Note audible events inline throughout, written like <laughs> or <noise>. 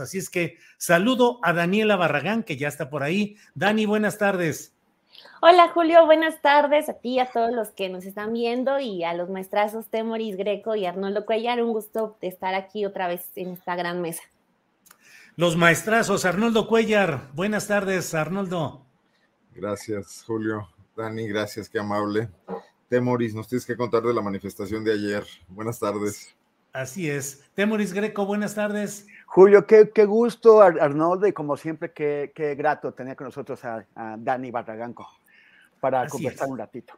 Así es que saludo a Daniela Barragán, que ya está por ahí. Dani, buenas tardes. Hola Julio, buenas tardes a ti, a todos los que nos están viendo y a los maestrazos Temoris Greco y Arnoldo Cuellar. Un gusto de estar aquí otra vez en esta gran mesa. Los maestrazos, Arnoldo Cuellar. Buenas tardes, Arnoldo. Gracias, Julio. Dani, gracias, qué amable. Temoris, nos tienes que contar de la manifestación de ayer. Buenas tardes. Así es. Temoris Greco, buenas tardes. Julio, qué, qué gusto, Ar- Arnoldo, y como siempre, qué, qué grato tener con nosotros a, a Dani Barraganco para Así conversar es. un ratito.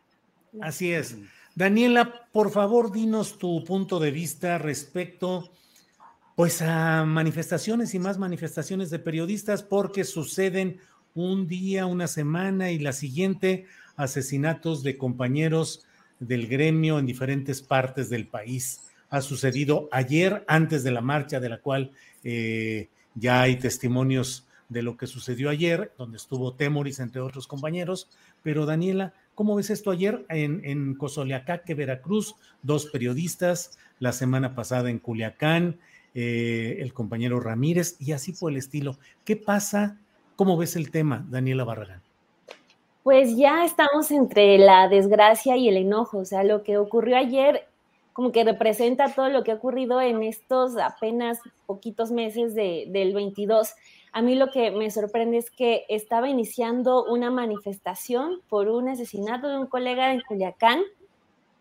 Así es. Daniela, por favor, dinos tu punto de vista respecto pues a manifestaciones y más manifestaciones de periodistas porque suceden un día, una semana y la siguiente asesinatos de compañeros del gremio en diferentes partes del país. Ha sucedido ayer, antes de la marcha, de la cual eh, ya hay testimonios de lo que sucedió ayer, donde estuvo Temoris, entre otros compañeros. Pero Daniela, ¿cómo ves esto ayer en, en Cozoleacaque, Veracruz? Dos periodistas, la semana pasada en Culiacán, eh, el compañero Ramírez y así por el estilo. ¿Qué pasa? ¿Cómo ves el tema, Daniela Barragán? Pues ya estamos entre la desgracia y el enojo, o sea, lo que ocurrió ayer como que representa todo lo que ha ocurrido en estos apenas poquitos meses de, del 22. A mí lo que me sorprende es que estaba iniciando una manifestación por un asesinato de un colega en Culiacán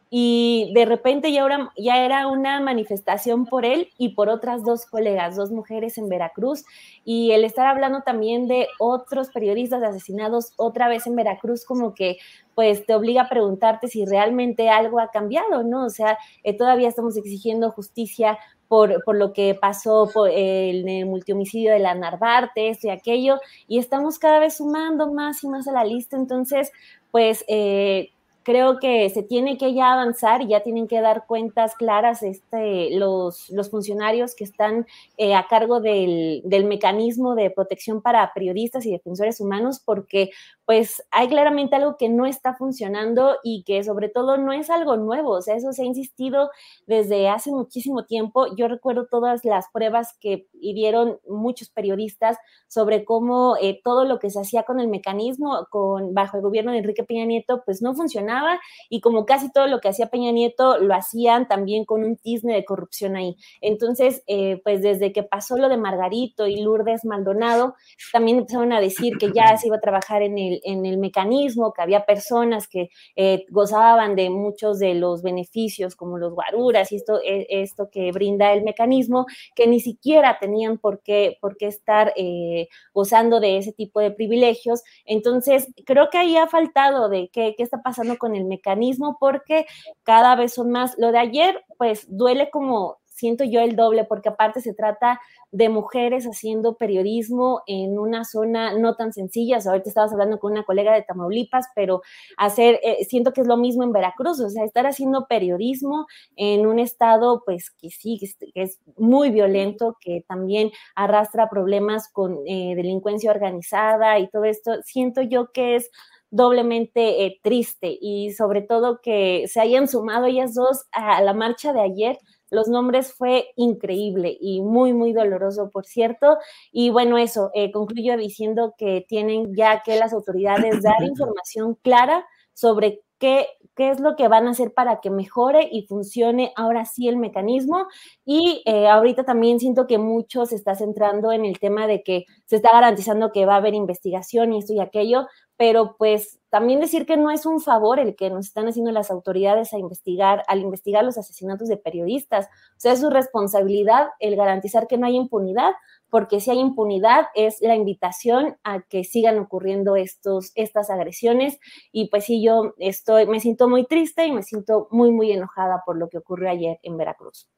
y de repente ya era, ya era una manifestación por él y por otras dos colegas, dos mujeres en Veracruz, y el estar hablando también de otros periodistas asesinados otra vez en Veracruz, como que pues te obliga a preguntarte si realmente algo ha cambiado, ¿no? O sea, eh, todavía estamos exigiendo justicia por, por lo que pasó por el, multihomicidio de la Narvarte, esto y aquello, y estamos cada vez sumando más y más a la lista, entonces, pues... Eh, creo que se tiene que ya avanzar y ya tienen que dar cuentas claras este, los, funcionarios que están eh, a cargo del, del, mecanismo de protección para periodistas y defensores humanos, porque pues hay claramente algo que no está funcionando y que sobre todo no es algo nuevo, o sea, eso se ha insistido desde hace muchísimo tiempo. Yo recuerdo todas las pruebas que dieron muchos periodistas sobre cómo eh, todo lo que se hacía con el mecanismo con, bajo el gobierno de Enrique Peña Nieto, pues no funcionaba y como casi todo lo que hacía Peña Nieto lo hacían también con un tizne de corrupción ahí. Entonces, eh, pues desde que pasó lo de Margarito y Lourdes Maldonado, también empezaron a decir que ya se iba a trabajar en el, en el mecanismo, que había personas que eh, gozaban de muchos de los beneficios como los guaruras y esto, eh, esto que brinda el mecanismo, que ni siquiera tenían por qué, por qué estar eh, gozando de ese tipo de privilegios. Entonces, creo que ahí ha faltado de qué, qué está pasando con el mecanismo porque cada vez son más. Lo de ayer, pues duele como siento yo el doble, porque aparte se trata de mujeres haciendo periodismo en una zona no tan sencilla. O sea, ahorita estabas hablando con una colega de Tamaulipas, pero hacer, eh, siento que es lo mismo en Veracruz, o sea, estar haciendo periodismo en un estado, pues que sí, que es muy violento, que también arrastra problemas con eh, delincuencia organizada y todo esto, siento yo que es doblemente eh, triste y sobre todo que se hayan sumado ellas dos a la marcha de ayer, los nombres fue increíble y muy, muy doloroso, por cierto. Y bueno, eso, eh, concluyo diciendo que tienen ya que las autoridades dar <clears throat> información clara sobre qué, qué es lo que van a hacer para que mejore y funcione ahora sí el mecanismo. Y eh, ahorita también siento que mucho se está centrando en el tema de que se está garantizando que va a haber investigación y esto y aquello, pero pues también decir que no es un favor el que nos están haciendo las autoridades a investigar, al investigar los asesinatos de periodistas. O sea, es su responsabilidad el garantizar que no haya impunidad, porque si hay impunidad es la invitación a que sigan ocurriendo estos, estas agresiones. Y pues sí, yo estoy, me siento muy triste y me siento muy, muy enojada por lo que ocurrió ayer en Veracruz.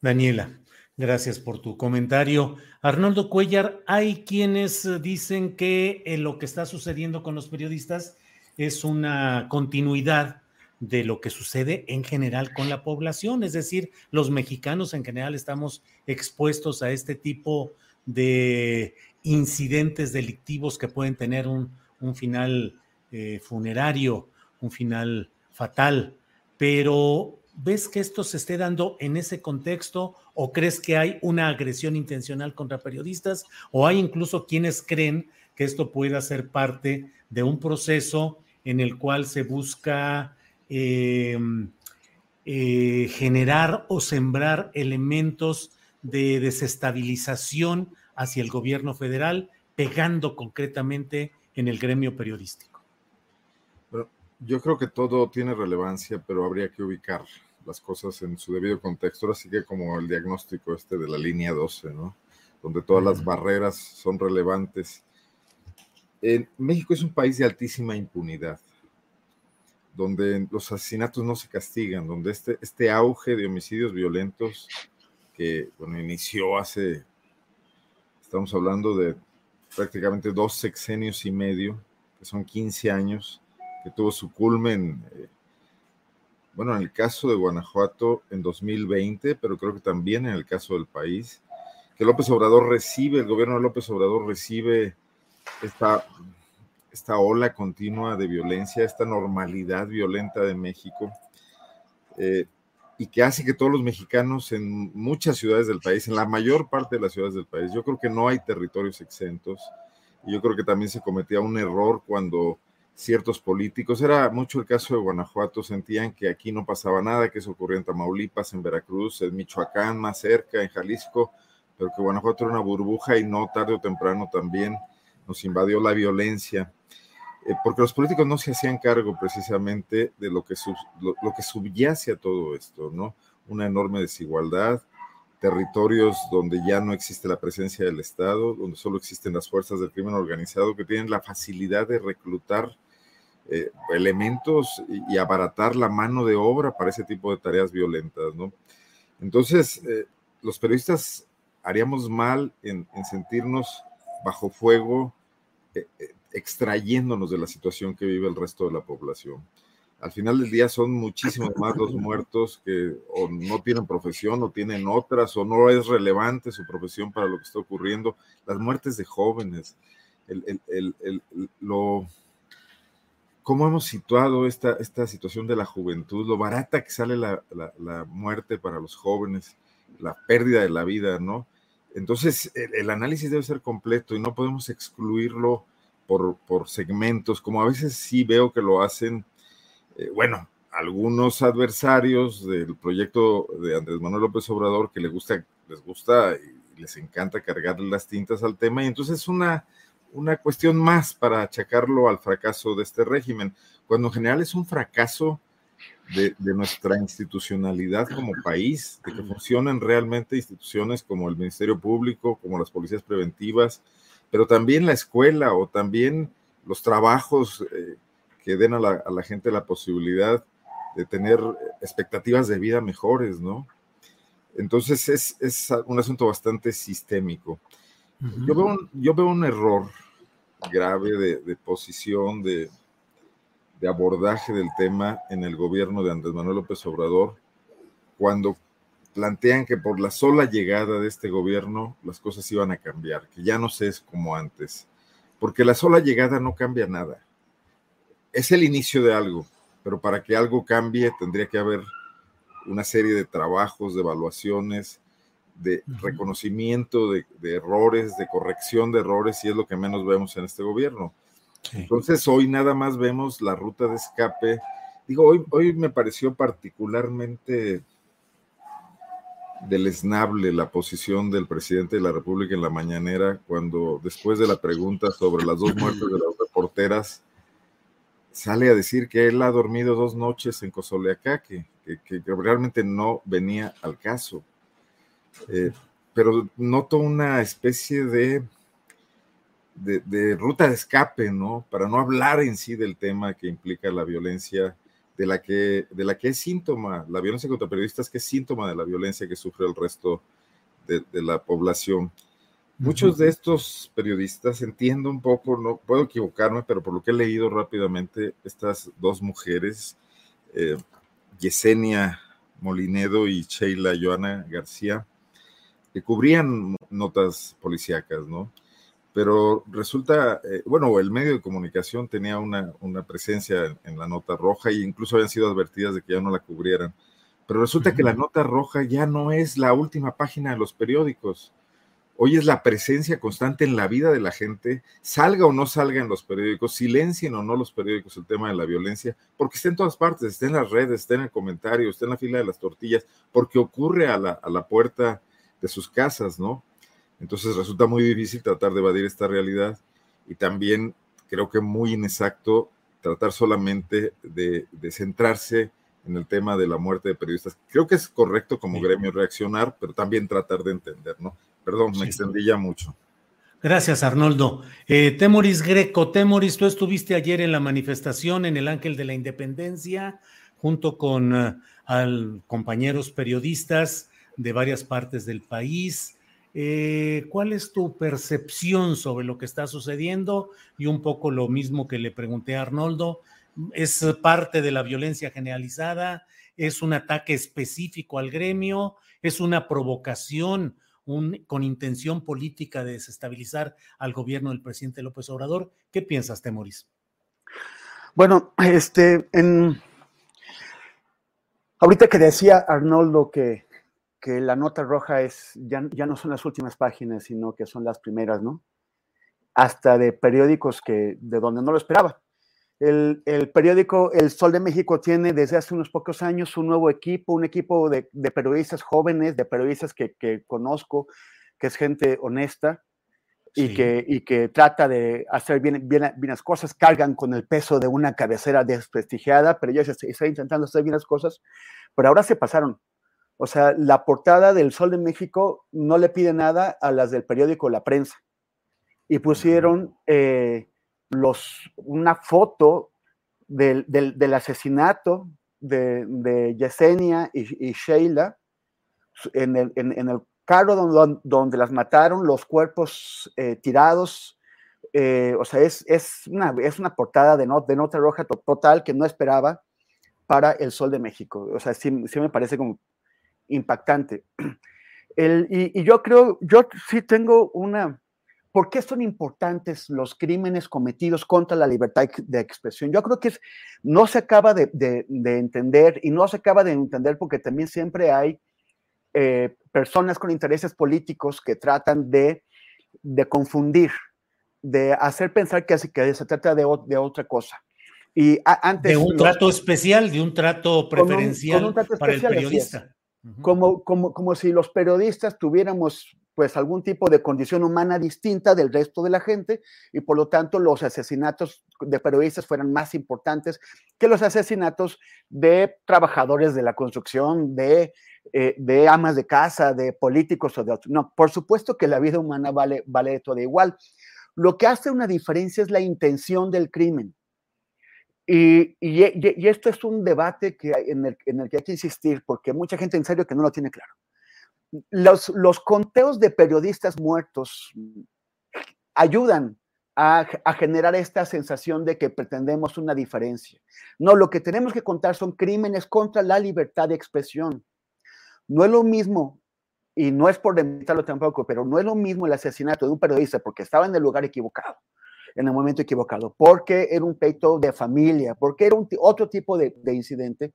Daniela, Gracias por tu comentario. Arnoldo Cuellar, hay quienes dicen que eh, lo que está sucediendo con los periodistas es una continuidad de lo que sucede en general con la población, es decir, los mexicanos en general estamos expuestos a este tipo de incidentes delictivos que pueden tener un, final eh, funerario, un final fatal, pero ¿ves que esto se esté dando en ese contexto o crees que hay una agresión intencional contra periodistas o hay incluso quienes creen que esto pueda ser parte de un proceso en el cual se busca em, eh, generar o sembrar elementos de desestabilización hacia el gobierno federal, pegando concretamente en el gremio periodístico? yo creo que todo tiene relevancia, pero habría que ubicar las cosas en su debido contexto. Ahora sí que como el diagnóstico este de la línea 12, ¿no? Donde todas las barreras son relevantes. En México es un país de altísima impunidad, donde los asesinatos no se castigan, donde este, este auge de homicidios violentos que bueno, inició hace, estamos hablando de prácticamente dos sexenios y medio, que son 15 años, que tuvo su culmen eh, bueno, en el caso de Guanajuato en 2020, pero creo que también en el caso del país, que López Obrador recibe, el gobierno de López Obrador recibe esta, esta ola continua de violencia, esta normalidad violenta de México, eh, y que hace que todos los mexicanos en muchas ciudades del país, en la mayor parte de las ciudades del país, yo creo que no hay territorios exentos, y yo creo que también se cometía un error cuando ciertos políticos. Era mucho el caso de Guanajuato, sentían que aquí no pasaba nada, que eso ocurría en Tamaulipas, en Veracruz, en Michoacán, más cerca, en Jalisco, pero que Guanajuato era una burbuja y no tarde o temprano también nos invadió la violencia, eh, porque los políticos no se hacían cargo precisamente de lo que, subyace a todo esto, ¿no? Una enorme desigualdad, territorios donde ya no existe la presencia del Estado, donde solo existen las fuerzas del crimen organizado que tienen la facilidad de reclutar eh, elementos y, abaratar la mano de obra para ese tipo de tareas violentas, ¿no? Entonces, eh, los periodistas haríamos mal en, sentirnos bajo fuego, extrayéndonos de la situación que vive el resto de la población. Al final del día son muchísimos más los muertos que o no tienen profesión o tienen otras o no es relevante su profesión para lo que está ocurriendo. Las muertes de jóvenes, lo, cómo hemos situado esta, esta situación de la juventud, lo barata que sale la, muerte para los jóvenes, la pérdida de la vida, ¿no? Entonces, el, análisis debe ser completo y no podemos excluirlo por, por, segmentos, como a veces sí veo que lo hacen, eh, bueno, algunos adversarios del proyecto de Andrés Manuel López Obrador que les gusta, les gusta y les encanta cargarle las tintas al tema, y entonces es una una cuestión más para achacarlo al fracaso de este régimen, cuando en general es un fracaso de, nuestra institucionalidad como país, de que funcionen realmente instituciones como el Ministerio Público, como las policías preventivas, pero también la escuela o también los trabajos eh, que den a la, gente la posibilidad de tener expectativas de vida mejores, ¿no? Entonces es, es un asunto bastante sistémico. Yo, veo un, yo veo un error grave de, posición, de, de, abordaje del tema en el gobierno de Andrés Manuel López Obrador, cuando plantean que por la sola llegada de este gobierno las cosas iban a cambiar, que ya no se es como antes, porque la sola llegada no cambia nada. Es el inicio de algo, pero para que algo cambie tendría que haber una serie de trabajos, de evaluaciones, de reconocimiento de, errores, de corrección de errores, y es lo que menos vemos en este gobierno. Entonces, hoy nada más vemos la ruta de escape. Digo, hoy, hoy me pareció particularmente deleznable la posición del presidente de la República en la mañanera cuando después de la pregunta sobre las dos muertes de las reporteras sale a decir que él ha dormido dos noches en Cozoleacaque, que, realmente no venía al caso. Eh, pero noto una especie de, de, ruta de escape, ¿no? Para no hablar en sí del tema que implica la violencia de la que, de la que es síntoma, la violencia contra periodistas, que es síntoma de la violencia que sufre el resto de, la población. Muchos de estos periodistas, entiendo un poco, no puedo equivocarme, pero por lo que he leído rápidamente, estas dos mujeres, eh, Yesenia Molinedo y Sheila Joana García, que cubrían notas policíacas, ¿no? Pero resulta, eh, bueno, el medio de comunicación tenía una, una presencia en, la nota roja e incluso habían sido advertidas de que ya no la cubrieran. Pero resulta que la nota roja ya no es la última página de los periódicos. Hoy es la presencia constante en la vida de la gente, salga o no salga en los periódicos, silencien o no los periódicos el tema de la violencia, porque está en todas partes, está en las redes, está en el comentario, está en la fila de las tortillas, porque ocurre a la, a la puerta de sus casas, ¿no? Entonces resulta muy difícil tratar de evadir esta realidad y también creo que muy inexacto tratar solamente de, centrarse en el tema de la muerte de periodistas. Creo que es correcto como gremio reaccionar, pero también tratar de entender, ¿no? Perdón, me extendí ya mucho. Gracias, Arnoldo. Eh, Temoris Greco, Temoris, tú estuviste ayer en la manifestación en el Ángel de la Independencia, junto con eh, al, compañeros periodistas de varias partes del país. Eh, ¿Cuál es tu percepción sobre lo que está sucediendo? Y un poco lo mismo que le pregunté a Arnoldo, ¿es parte de la violencia generalizada? ¿Es un ataque específico al gremio? ¿Es una provocación con intención política de desestabilizar al gobierno del presidente López Obrador? ¿Qué piensas, Temoris? Bueno, este, en... ahorita que decía Arnoldo que que la nota roja es, ya, ya no son las últimas páginas, sino que son las primeras, ¿no? Hasta de periódicos que, de donde no lo esperaba. El, el, periódico El Sol de México tiene desde hace unos pocos años un nuevo equipo, un equipo de, de periodistas jóvenes, de periodistas que, que, conozco, que es gente honesta y, que, y que trata de hacer bien, bien, bien, las cosas, cargan con el peso de una cabecera desprestigiada, pero ellos están intentando hacer bien las cosas, pero ahora se pasaron. O sea, la portada del Sol de México no le pide nada a las del periódico La Prensa. Y pusieron eh, los, una foto del, asesinato de, Yesenia y, Sheila en el, carro donde, donde, las mataron, los cuerpos eh, tirados. Eh, o sea, es, una, es una portada de, de nota roja total que no esperaba para el Sol de México. O sea, sí, sí me parece como impactante. y, yo creo, yo sí tengo una, ¿por qué son importantes los crímenes cometidos contra la libertad de expresión? Yo creo que no se acaba de, entender y no se acaba de entender porque también siempre hay eh, personas con intereses políticos que tratan de, confundir, de hacer pensar que, que se trata de, otra cosa. Y antes, de un trato especial, de un trato preferencial para el periodista como, como, como si los periodistas tuviéramos pues algún tipo de condición humana distinta del resto de la gente y por lo tanto los asesinatos de periodistas fueran más importantes que los asesinatos de trabajadores de la construcción, de, eh, de amas de casa, de políticos o de otros. No, por supuesto que la vida humana vale, vale todo igual. Lo que hace una diferencia es la intención del crimen. Y, y, esto es un debate que en, el, en, el, que hay que insistir, porque mucha gente en serio que no lo tiene claro. Los, los conteos de periodistas muertos ayudan a, a, generar esta sensación de que pretendemos una diferencia. No, lo que tenemos que contar son crímenes contra la libertad de expresión. No es lo mismo, y no es por limitarlo tampoco, pero no es lo mismo el asesinato de un periodista porque estaba en el lugar equivocado en el momento equivocado, porque era un peito de familia, porque era otro tipo de, incidente,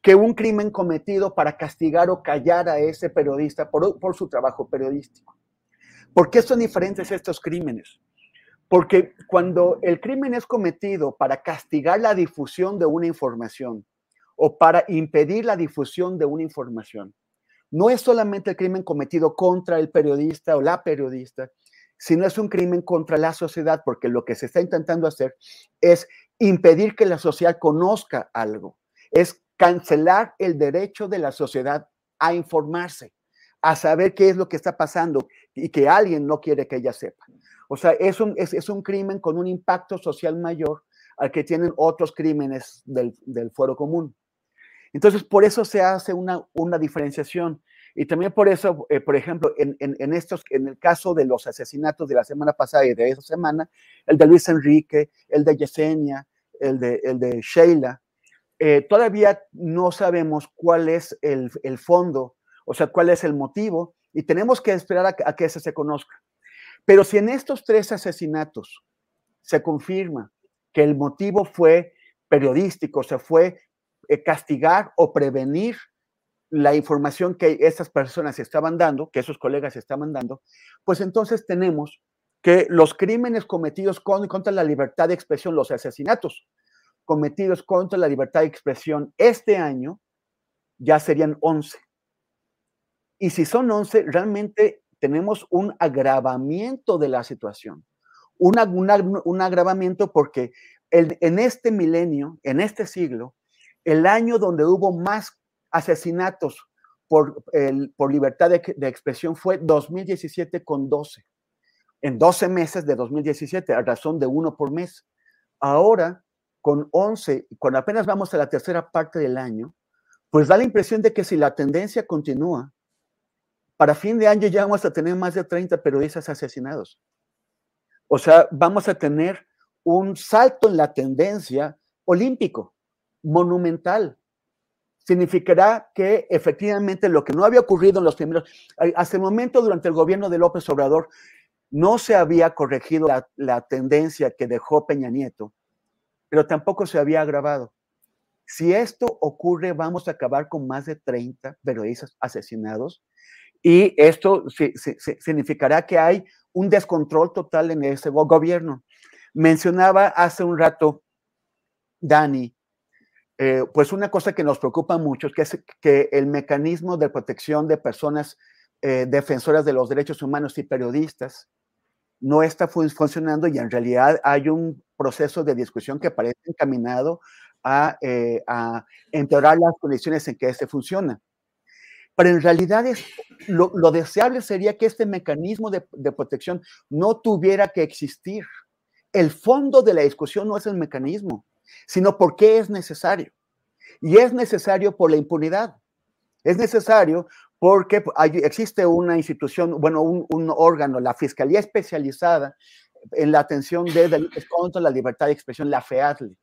que un crimen cometido para castigar o callar a ese periodista por, por su trabajo periodístico. ¿Por qué son diferentes estos crímenes? Porque cuando el crimen es cometido para castigar la difusión de una información o para impedir la difusión de una información, no es solamente el crimen cometido contra el periodista o la periodista, sino es un crimen contra la sociedad, porque lo que se está intentando hacer es impedir que la sociedad conozca algo, es cancelar el derecho de la sociedad a informarse, a saber qué es lo que está pasando y que alguien no quiere que ella sepa. O sea, es un, es, un crimen con un impacto social mayor al que tienen otros crímenes del, del fuero común. Entonces, por eso se hace una, una diferenciación. Y también por eso, eh, por ejemplo, en, en, estos, en el caso de los asesinatos de la semana pasada y de esa semana, el de Luis Enrique, el de Yesenia, el de, el de Sheila, eh, todavía no sabemos cuál es el, el, fondo, o sea, cuál es el motivo, y tenemos que esperar a, que ese se conozca. Pero si en estos tres asesinatos se confirma que el motivo fue periodístico, se fue eh, castigar o prevenir la información que esas personas estaban dando, que esos colegas estaban dando, pues entonces tenemos que los crímenes cometidos contra la libertad de expresión, los asesinatos cometidos contra la libertad de expresión este año, ya serían 11. Y si son 11, realmente tenemos un agravamiento de la situación. Un, un, agravamiento porque en este milenio, en este siglo, el año donde hubo más asesinatos por, por libertad de, de, expresión fue 2017 con 12. En 12 meses de 2017, a razón de uno por mes. Ahora, con 11, cuando apenas vamos a la tercera parte del año, pues da la impresión de que si la tendencia continúa, para fin de año ya vamos a tener más de 30 periodistas asesinados. O sea, vamos a tener un salto en la tendencia olímpico, monumental. Significará que efectivamente lo que no había ocurrido en los primeros, hasta el momento durante el gobierno de López Obrador, no se había corregido la, tendencia que dejó Peña Nieto, pero tampoco se había agravado. Si esto ocurre, vamos a acabar con más de 30 periodistas asesinados y esto significará que hay un descontrol total en ese gobierno. Mencionaba hace un rato Dani, eh, pues una cosa que nos preocupa mucho es que, el mecanismo de protección de personas eh, defensoras de los derechos humanos y periodistas no está funcionando y en realidad hay un proceso de discusión que parece encaminado a, eh, las condiciones en que este funciona. Pero en realidad es, lo, deseable sería que este mecanismo de, protección no tuviera que existir. El fondo de la discusión no es el mecanismo, sino por qué es necesario. Y es necesario por la impunidad. Es necesario porque existe una institución, bueno, un, un, órgano, la Fiscalía Especializada en la atención de delitos contra la libertad de expresión, la FEADLE.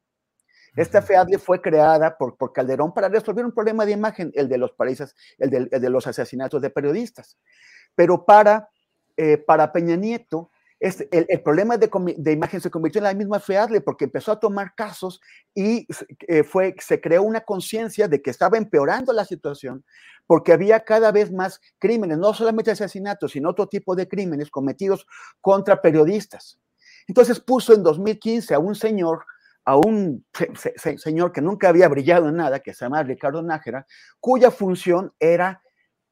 Esta FEADLE fue creada por, por, Calderón para resolver un problema de imagen, el de los países, el de, el de los asesinatos de periodistas. Pero para, eh, para Peña Nieto, el, problema de, de, imagen se convirtió en la misma FEADLE porque empezó a tomar casos y eh, fue, se creó una conciencia de que estaba empeorando la situación porque había cada vez más crímenes, no solamente asesinatos, sino otro tipo de crímenes cometidos contra periodistas. Entonces puso en 2015 a un señor a un señor que nunca había brillado en nada, que se llama Ricardo Nájera, cuya función era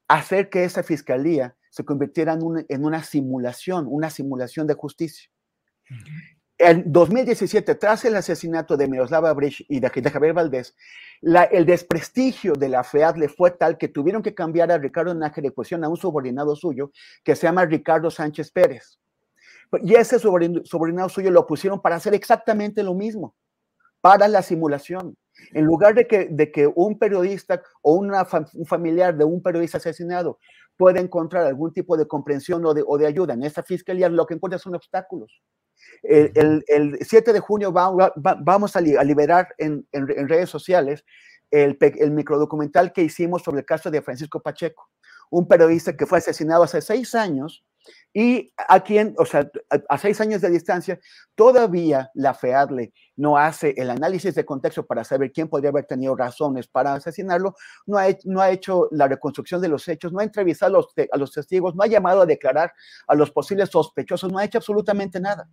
hacer que esa fiscalía se convirtiera en una, simulación, una simulación de justicia. En 2017, tras el asesinato de Miroslava Brich y de, Javier Valdés, el desprestigio de la FEAD le fue tal que tuvieron que cambiar a Ricardo Nájera y pusieron a un subordinado suyo que se llama Ricardo Sánchez Pérez. Y ese subordinado suyo lo pusieron para hacer exactamente lo mismo para la simulación. En lugar de que, de que un periodista o una un familiar de un periodista asesinado pueda encontrar algún tipo de comprensión o de, o de ayuda. En esta fiscalía, lo que encuentra son obstáculos. El, el, 7 de junio va, vamos a, liberar en, en, redes sociales el, el microdocumental que hicimos sobre el caso de Francisco Pacheco, un periodista que fue asesinado hace seis años Y aquí, en, o sea, a, seis años de distancia, todavía la FEADLE no hace el análisis de contexto para saber quién podría haber tenido razones para asesinarlo, no ha, no ha hecho la reconstrucción de los hechos, no ha entrevistado a los, a los testigos, no ha llamado a declarar a los posibles sospechosos, no ha hecho absolutamente nada.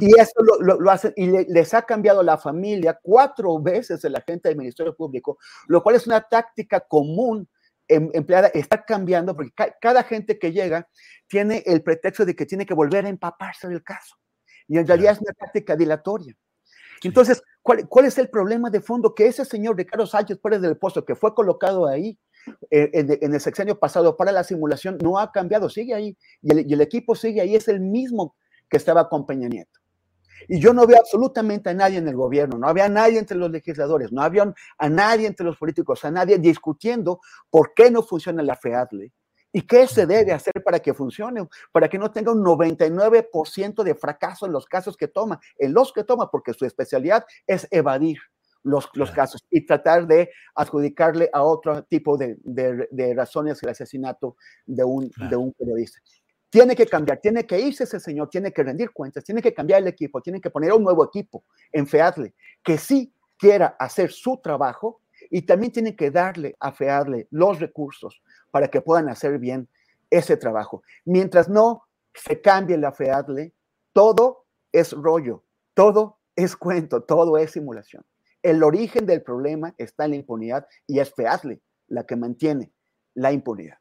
Y eso lo, lo, hacen y les ha cambiado la familia cuatro veces el agente del Ministerio Público, lo cual es una táctica común empleada, está cambiando porque cada gente que llega tiene el pretexto de que tiene que volver a empaparse del caso. Y en realidad es una táctica dilatoria. Entonces, ¿cuál, ¿cuál, es el problema de fondo? Que ese señor Ricardo Sánchez Pérez del Pozo, que fue colocado ahí eh, en, en, el sexenio pasado para la simulación, no ha cambiado, sigue ahí. Y el, y el equipo sigue ahí, es el mismo que estaba con Peña Nieto. Y yo no veo absolutamente a nadie en el gobierno, no había a nadie entre los legisladores, no había a nadie entre los políticos, a nadie discutiendo por qué no funciona la FEADLE y qué se debe hacer para que funcione, para que no tenga un 99% de fracaso en los casos que toma, en los que toma, porque su especialidad es evadir los, los casos y tratar de adjudicarle a otro tipo de, de, de razones el asesinato de un, de un periodista. Tiene que cambiar, tiene que irse ese señor, tiene que rendir cuentas, tiene que cambiar el equipo, tiene que poner un nuevo equipo en FEADLE que sí quiera hacer su trabajo y también tiene que darle a FEADLE los recursos para que puedan hacer bien ese trabajo. Mientras no se cambie la FEADLE, todo es rollo, todo es cuento, todo es simulación. El origen del problema está en la impunidad y es FEADLE la que mantiene la impunidad.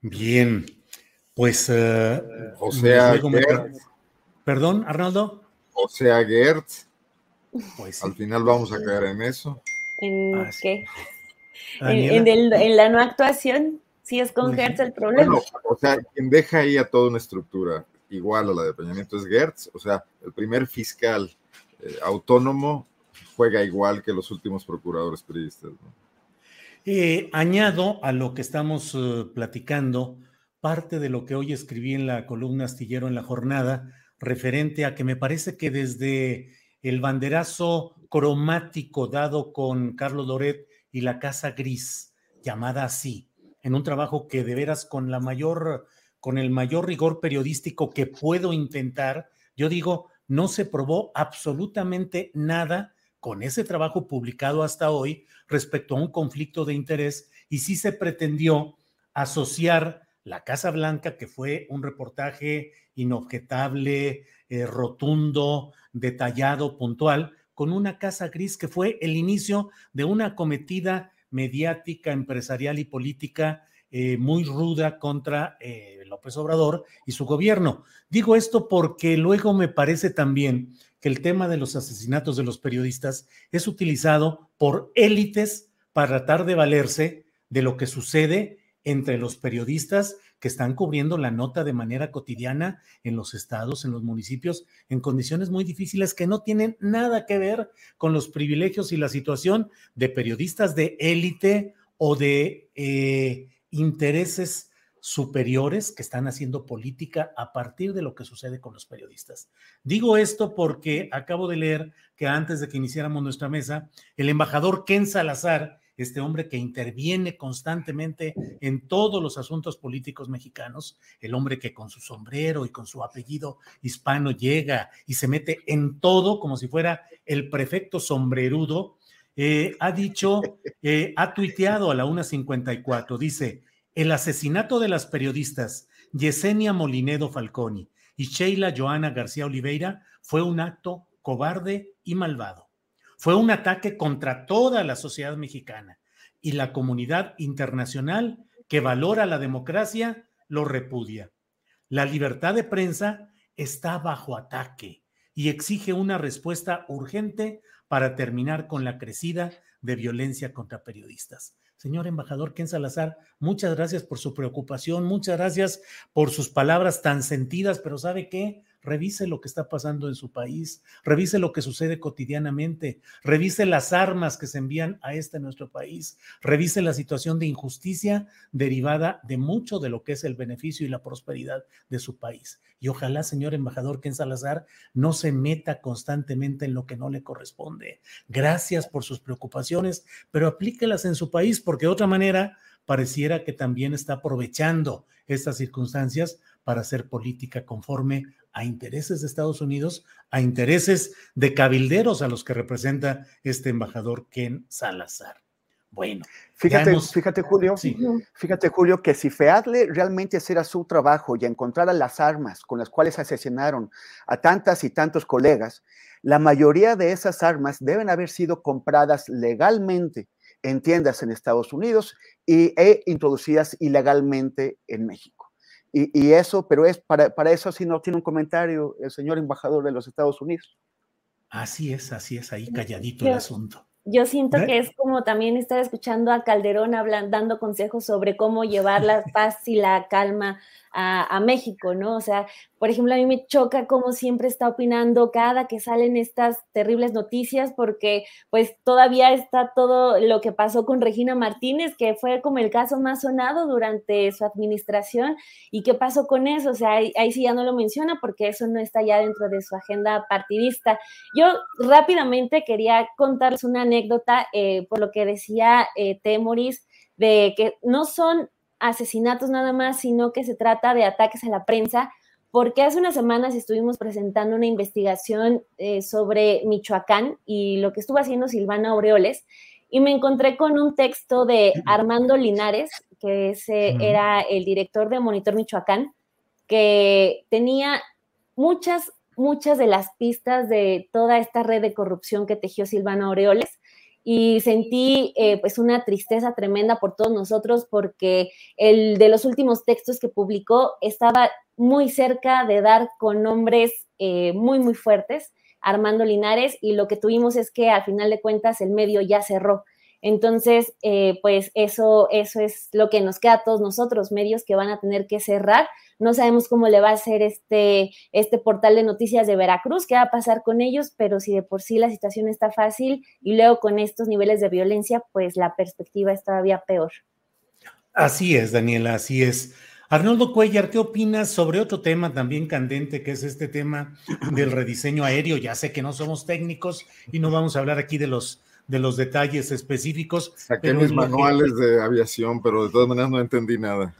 Bien, pues, uh, o sea, Gertz. perdón, Arnaldo. O sea, Gertz. Pues sí. Al final vamos a caer en eso. ¿En ah, qué? ¿En, en, el, ¿En, la no actuación? Si es con Gertz el problema. Bueno, o sea, quien deja ahí a toda una estructura igual a la de Peña Nieto es Gertz. O sea, el primer fiscal eh, autónomo juega igual que los últimos procuradores periodistas. ¿no? Eh, añado a lo que estamos uh, platicando parte de lo que hoy escribí en la columna astillero en la jornada, referente a que me parece que desde el banderazo cromático dado con Carlos Loret y la Casa Gris, llamada así, en un trabajo que de veras con la mayor, con el mayor rigor periodístico que puedo intentar, yo digo, no se probó absolutamente nada con ese trabajo publicado hasta hoy respecto a un conflicto de interés y sí se pretendió asociar la Casa Blanca, que fue un reportaje inobjetable, eh, rotundo, detallado, puntual, con una Casa Gris que fue el inicio de una cometida mediática, empresarial y política eh, muy ruda contra eh, López Obrador y su gobierno. Digo esto porque luego me parece también que el tema de los asesinatos de los periodistas es utilizado por élites para tratar de valerse de lo que sucede entre los periodistas que están cubriendo la nota de manera cotidiana en los estados, en los municipios, en condiciones muy difíciles que no tienen nada que ver con los privilegios y la situación de periodistas de élite o de eh, intereses superiores que están haciendo política a partir de lo que sucede con los periodistas. Digo esto porque acabo de leer que antes de que iniciáramos nuestra mesa, el embajador Ken Salazar, este hombre que interviene constantemente en todos los asuntos políticos mexicanos, el hombre que con su sombrero y con su apellido hispano llega y se mete en todo como si fuera el prefecto sombrerudo, eh, ha dicho, eh, ha tuiteado a la 1.54, dice, el asesinato de las periodistas Yesenia Molinedo Falconi y Sheila Joana García Oliveira fue un acto cobarde y malvado. Fue un ataque contra toda la sociedad mexicana y la comunidad internacional que valora la democracia lo repudia. La libertad de prensa está bajo ataque y exige una respuesta urgente para terminar con la crecida de violencia contra periodistas. Señor embajador Ken Salazar, muchas gracias por su preocupación, muchas gracias por sus palabras tan sentidas, pero ¿sabe qué? Revise lo que está pasando en su país, revise lo que sucede cotidianamente, revise las armas que se envían a este nuestro país, revise la situación de injusticia derivada de mucho de lo que es el beneficio y la prosperidad de su país. Y ojalá, señor embajador Ken Salazar, no se meta constantemente en lo que no le corresponde. Gracias por sus preocupaciones, pero aplíquelas en su país, porque de otra manera pareciera que también está aprovechando estas circunstancias para hacer política conforme a intereses de Estados Unidos, a intereses de cabilderos a los que representa este embajador Ken Salazar. Bueno, fíjate, fíjate Julio, fíjate Julio que si FEADLE realmente hiciera su trabajo y encontrara las armas con las cuales asesinaron a tantas y tantos colegas, la mayoría de esas armas deben haber sido compradas legalmente en tiendas en Estados Unidos y, e introducidas ilegalmente en México. Y, eso, pero es para, para eso sí no tiene un comentario el señor embajador de los Estados Unidos. Así es, así es, ahí calladito el asunto. Yo siento que es como también estar escuchando a Calderón hablando, dando consejos sobre cómo llevar la <laughs> paz y la calma a, México, ¿no? O sea, por ejemplo, a mí me choca cómo siempre está opinando cada que salen estas terribles noticias, porque pues todavía está todo lo que pasó con Regina Martínez, que fue como el caso más sonado durante su administración. ¿Y qué pasó con eso? O sea, ahí, sí ya no lo menciona porque eso no está ya dentro de su agenda partidista. Yo rápidamente quería contarles una anécdota eh, por lo que decía eh, Temoris de que no son asesinatos nada más, sino que se trata de ataques a la prensa, porque hace unas semanas estuvimos presentando una investigación eh, sobre Michoacán y lo que estuvo haciendo Silvana Aureoles, y me encontré con un texto de <clears throat> Armando Linares, que ese era el director de Monitor Michoacán, que tenía muchas, muchas de las pistas de toda esta red de corrupción que tejió Silvana Aureoles y sentí eh, pues una tristeza tremenda por todos nosotros porque el de los últimos textos que publicó estaba muy cerca de dar con nombres eh, muy, muy fuertes, Armando Linares, y lo que tuvimos es que al final de cuentas el medio ya cerró. Entonces, eh, pues eso, eso es lo que nos queda a todos nosotros, medios que van a tener que cerrar. No sabemos cómo le va a ser este, este portal de noticias de Veracruz, qué va a pasar con ellos, pero si de por sí la situación está fácil y luego con estos niveles de violencia, pues la perspectiva es todavía peor. Así es, Daniela, así es. Arnoldo Cuellar, ¿qué opinas sobre otro tema también candente, que es este tema del rediseño aéreo? Ya sé que no somos técnicos y no vamos a hablar aquí de los de los detalles específicos. Saqué mis manuales de aviación, pero de todas maneras no entendí nada.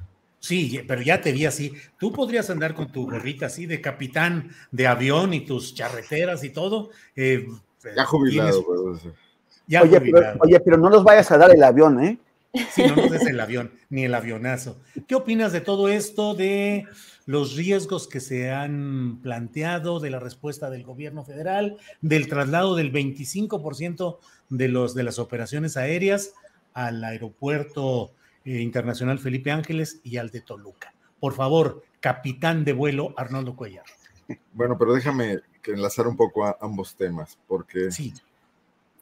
Sí, pero ya te vi así. Tú podrías andar con tu gorrita así de capitán de avión y tus charreteras y todo. Eh, ya jubilado, pues, ya oye, jubilado. Pero, oye, pero no nos vayas a dar el avión, ¿eh? Sí, no nos des el avión, ni el avionazo. ¿Qué opinas de todo esto, de los riesgos que se han planteado, de la respuesta del gobierno federal, del traslado del 25% de, los, de las operaciones aéreas al aeropuerto eh, internacional Felipe Ángeles y al de Toluca? Por favor, capitán de vuelo Arnoldo Cuellar. Bueno, pero déjame enlazar un poco a ambos temas, porque... Sí.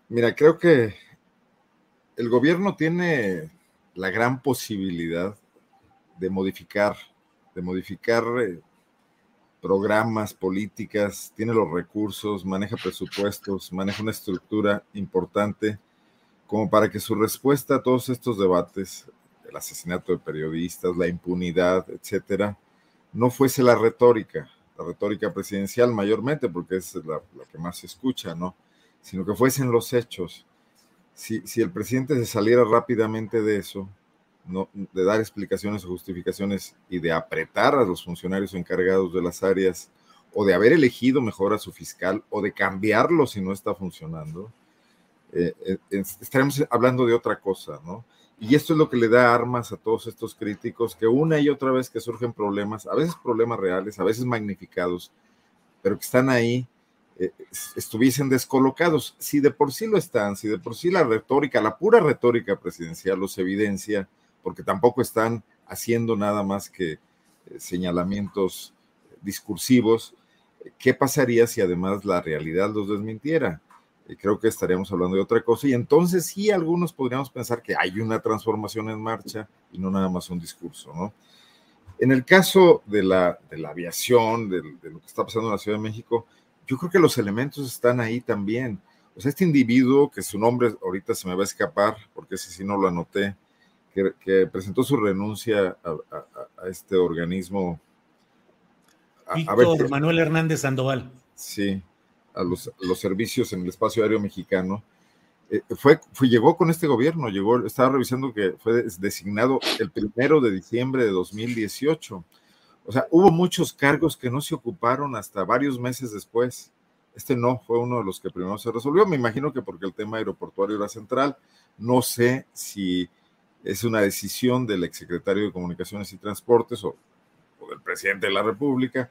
Mira, creo que el gobierno tiene la gran posibilidad de modificar, de modificar eh, programas, políticas, tiene los recursos, maneja presupuestos, maneja una estructura importante como para que su respuesta a todos estos debates, el asesinato de periodistas, la impunidad, etcétera, no fuese la retórica, la retórica presidencial mayormente, porque es la, que más se escucha, ¿no? Sino que fuesen los hechos si, el presidente se saliera rápidamente de eso, de dar explicaciones o justificaciones y de apretar a los funcionarios encargados de las áreas o de haber elegido mejor a su fiscal o de cambiarlo si no está funcionando, eh, eh, estaremos hablando de otra cosa, ¿no? Y esto es lo que le da armas a todos estos críticos que una y otra vez que surgen problemas, a veces problemas reales, a veces magnificados, pero que están ahí eh, estuviesen descolocados. Si de por sí lo están, si de por sí la retórica, la pura retórica presidencial los evidencia, porque tampoco están haciendo nada más que eh, señalamientos discursivos, ¿qué pasaría si además la realidad los desmintiera? Eh, creo que estaríamos hablando de otra cosa y entonces sí algunos podríamos pensar que hay una transformación en marcha y no nada más un discurso, ¿no? En el caso de la, de la aviación, de, de lo que está pasando en la Ciudad de México, yo creo que los elementos están ahí también. O sea, este individuo, que su nombre ahorita se me va a escapar, porque ese sí no lo anoté, que, presentó su renuncia a, este organismo. Víctor Manuel Hernández Sandoval. Sí, a los, los, servicios en el espacio aéreo mexicano. eh, fue, fue, llegó con este gobierno, llegó, estaba revisando que fue designado el primero de diciembre de 2018. O sea, hubo muchos cargos que no se ocuparon hasta varios meses después. Este no fue uno de los que primero se resolvió. Me imagino que porque el tema aeroportuario era central. No sé si es una decisión del exsecretario de Comunicaciones y Transportes o, del presidente de la República.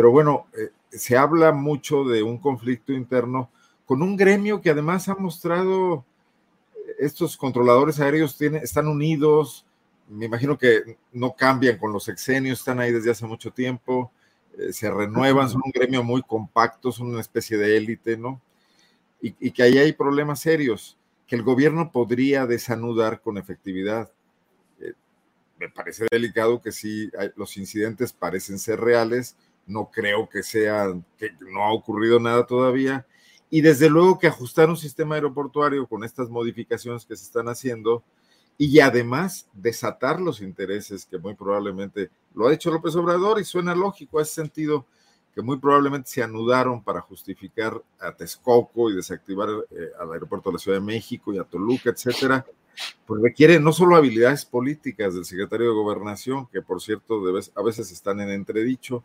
Pero bueno, eh, se habla mucho de un conflicto interno con un gremio que además ha mostrado, estos controladores aéreos tienen, están unidos, me imagino que no cambian con los exenios, están ahí desde hace mucho tiempo, eh, se renuevan, son un gremio muy compacto, son una especie de élite, ¿no? Y, y, que ahí hay problemas serios que el gobierno podría desanudar con efectividad. Eh, me parece delicado que sí, los incidentes parecen ser reales, no creo que sean, que no ha ocurrido nada todavía, y desde luego que ajustar un sistema aeroportuario con estas modificaciones que se están haciendo y además desatar los intereses que muy probablemente lo ha hecho López Obrador y suena lógico a ese sentido que muy probablemente se anudaron para justificar a Texcoco y desactivar eh, al aeropuerto de la Ciudad de México y a Toluca, etcétera, pues requiere no solo habilidades políticas del secretario de Gobernación, que por cierto a veces están en entredicho,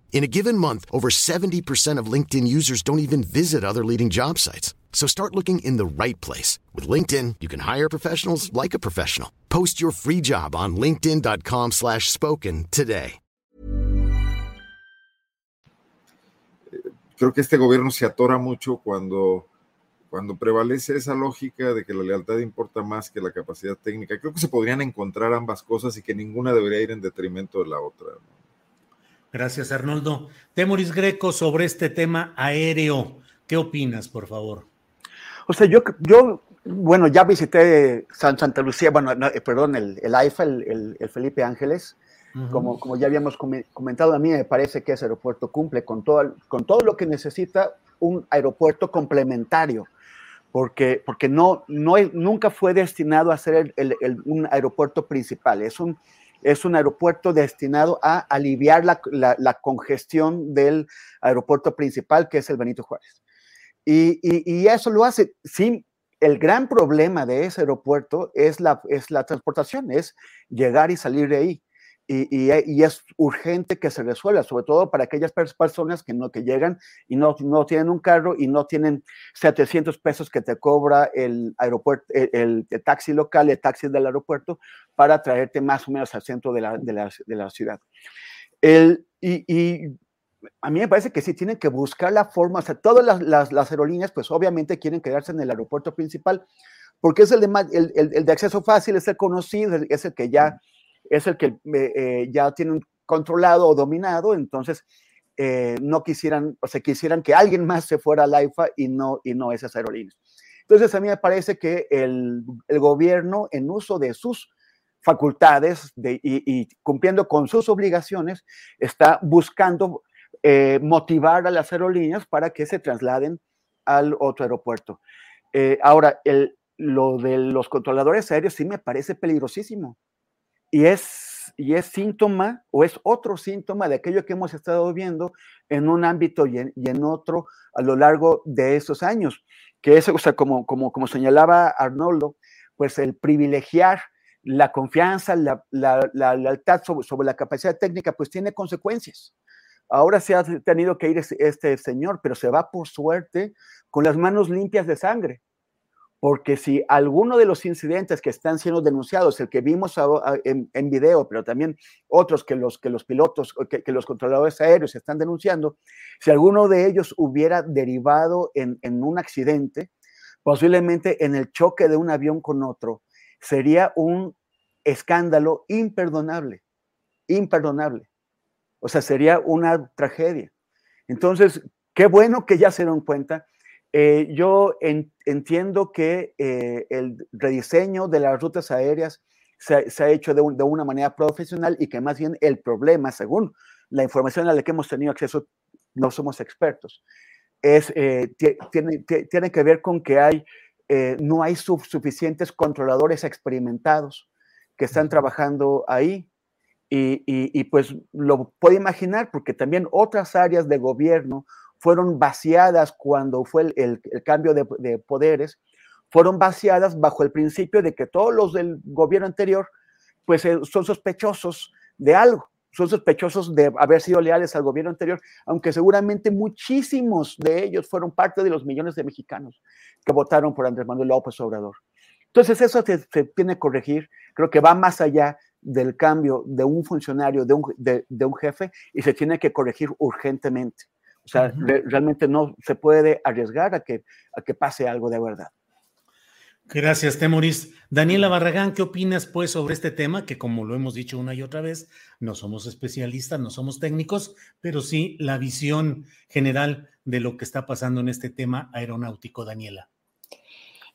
In a given month, over 70% of LinkedIn users don't even visit other leading job sites. So start looking in the right place. With LinkedIn, you can hire professionals like a professional. Post your free job on linkedin.com slash spoken today. Creo que este gobierno se atora mucho cuando, cuando prevalece esa lógica de que la lealtad importa más que la capacidad técnica. Creo que se podrían encontrar ambas cosas y que ninguna debería ir en detrimento de la otra. ¿no? Gracias, Arnoldo. Temoris Greco, sobre este tema aéreo, ¿qué opinas, por favor? O sea, yo, yo bueno, ya visité San, Santa Lucía, bueno, eh, perdón, el, el AIFA, el, el, Felipe Ángeles. como, como ya habíamos comentado, a mí me parece que ese aeropuerto cumple con todo, con todo lo que necesita un aeropuerto complementario, porque, porque no, no, nunca fue destinado a ser un aeropuerto principal, es un es un aeropuerto destinado a aliviar la, congestión del aeropuerto principal, que es el Benito Juárez. Y, eso lo hace sin... El gran problema de ese aeropuerto es la, es la transportación, es llegar y salir de ahí. Y, es urgente que se resuelva, sobre todo para aquellas personas que, no, que llegan y no, no tienen un carro y no tienen 700 pesos que te cobra el aeropuerto, el, taxi local, el taxi del aeropuerto, para traerte más o menos al centro de la, de la, de la ciudad. El, y, a mí me parece que sí tienen que buscar la forma, o sea, todas las, las, las aerolíneas, pues obviamente quieren quedarse en el aeropuerto principal, porque es el de, el, el, el de acceso fácil, es el conocido, es el que ya es el que eh, eh, ya tienen controlado o dominado, entonces eh, no quisieran, o sea, quisieran que alguien más se fuera al AIFA y no, y no esas aerolíneas. Entonces, a mí me parece que el, el gobierno, en uso de sus facultades de, y, cumpliendo con sus obligaciones, está buscando motivar a las aerolíneas para que se trasladen al otro aeropuerto. ahora, el, lo de los controladores aéreos sí me parece peligrosísimo y es, y es síntoma o es otro síntoma de aquello que hemos estado viendo en un ámbito y en, otro a lo largo de esos años, que es, o sea, como, como, como señalaba Arnoldo, pues el privilegiar la confianza, la, la, la lealtad sobre, sobre, la capacidad técnica, pues tiene consecuencias. Ahora se ha tenido que ir este señor, pero se va por suerte con las manos limpias de sangre porque si alguno de los incidentes que están siendo denunciados, el que vimos en, video, pero también otros que los, que los pilotos, que, que, los controladores aéreos están denunciando, si alguno de ellos hubiera derivado en, en un accidente, posiblemente en el choque de un avión con otro, sería un escándalo imperdonable, imperdonable. O sea, sería una tragedia. Entonces, qué bueno que ya se dieron cuenta eh, yo entiendo que eh, el rediseño de las rutas aéreas se, ha hecho de, una manera profesional y que más bien el problema, según la información a la que hemos tenido acceso, no somos expertos, es, eh, tiene, tiene, que ver con que hay, no hay suficientes controladores experimentados que están trabajando ahí. Y, y, pues lo puedo imaginar porque también otras áreas de gobierno fueron vaciadas cuando fue el, cambio de, poderes, fueron vaciadas bajo el principio de que todos los del gobierno anterior pues eh, son sospechosos de algo, son sospechosos de haber sido leales al gobierno anterior, aunque seguramente muchísimos de ellos fueron parte de los millones de mexicanos que votaron por Andrés Manuel López Obrador. Entonces eso se, tiene que corregir, creo que va más allá del cambio de un funcionario, de un, de un jefe, y se tiene que corregir urgentemente. O sea, realmente no se puede arriesgar a que, a que pase algo de verdad. Gracias, Temoris. Daniela Barragán, ¿qué opinas pues sobre este tema? Que como lo hemos dicho una y otra vez, no somos especialistas, no somos técnicos, pero sí la visión general de lo que está pasando en este tema aeronáutico, Daniela.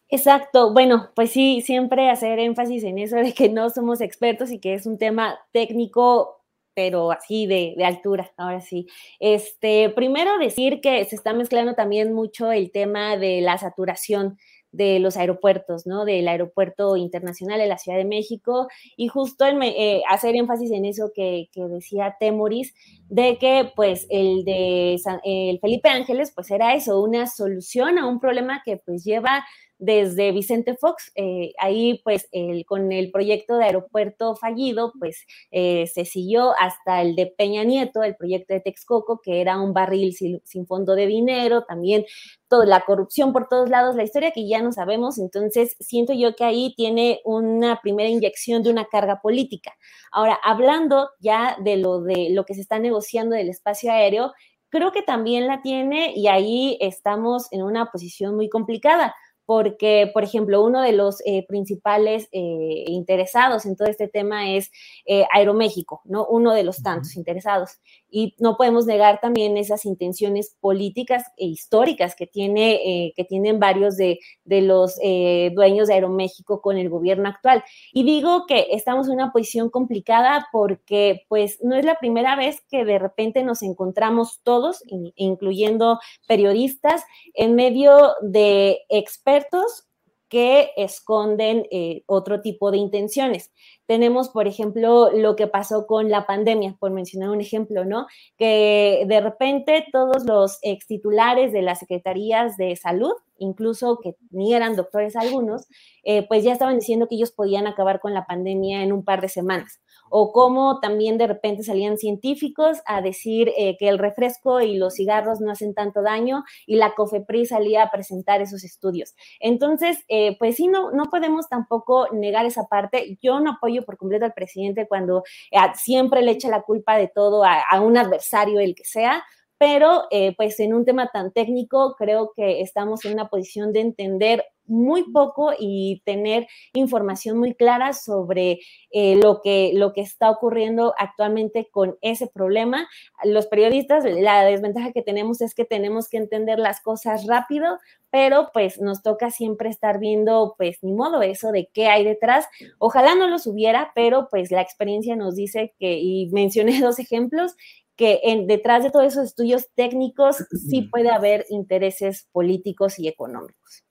Exacto, bueno, pues sí, siempre hacer énfasis en eso de que no somos expertos y que es un tema técnico pero así de, altura, ahora sí. Este, primero decir que se está mezclando también mucho el tema de la saturación de los aeropuertos, ¿no? Del aeropuerto internacional de la Ciudad de México y justo eh, hacer énfasis en eso que, decía Temoris, de que pues el de el Felipe Ángeles pues era eso, una solución a un problema que pues lleva desde Vicente Fox. Eh, ahí, pues, con el proyecto de aeropuerto fallido, pues, eh, se siguió hasta el de Peña Nieto, el proyecto de Texcoco, que era un barril sin, fondo de dinero, también toda la corrupción por todos lados, la historia que ya no sabemos. Entonces, siento yo que ahí tiene una primera inyección de una carga política. Ahora, hablando ya de lo de lo que se está negociando del espacio aéreo, creo que también la tiene y ahí estamos en una posición muy complicada porque, por ejemplo, uno de los eh, principales eh, interesados en todo este tema es eh, Aeroméxico, ¿no? Uno de los tantos interesados. Y no podemos negar también esas intenciones políticas e históricas que, tiene, que tienen varios de, de los dueños de Aeroméxico con el gobierno actual. Y digo que estamos en una posición complicada porque, pues, no es la primera vez que de repente nos encontramos todos, incluyendo periodistas, en medio de expertos que esconden eh, otro tipo de intenciones. Tenemos, por ejemplo, lo que pasó con la pandemia, por mencionar un ejemplo, ¿no? Que de repente todos los ex titulares de las secretarías de salud, incluso que ni eran doctores algunos, eh, pues ya estaban diciendo que ellos podían acabar con la pandemia en un par de semanas o cómo también de repente salían científicos a decir eh, que el refresco y los cigarros no hacen tanto daño y la COFEPRIS salía a presentar esos estudios. Entonces, eh, pues sí, no, no podemos tampoco negar esa parte. Yo no apoyo por completo al presidente cuando eh, siempre le echa la culpa de todo a, a un adversario, el que sea, pero pues en un tema tan técnico creo que estamos en una posición de entender muy poco y tener información muy clara sobre eh, lo, que, lo que está ocurriendo actualmente con ese problema. Los periodistas, la desventaja que tenemos es que tenemos que entender las cosas rápido, pero pues nos toca siempre estar viendo, pues ni modo, eso de qué hay detrás. Ojalá no los hubiera, pero pues la experiencia nos dice que, y mencioné <laughs> dos ejemplos, que en, detrás de todos esos estudios técnicos sí puede haber intereses políticos y económicos.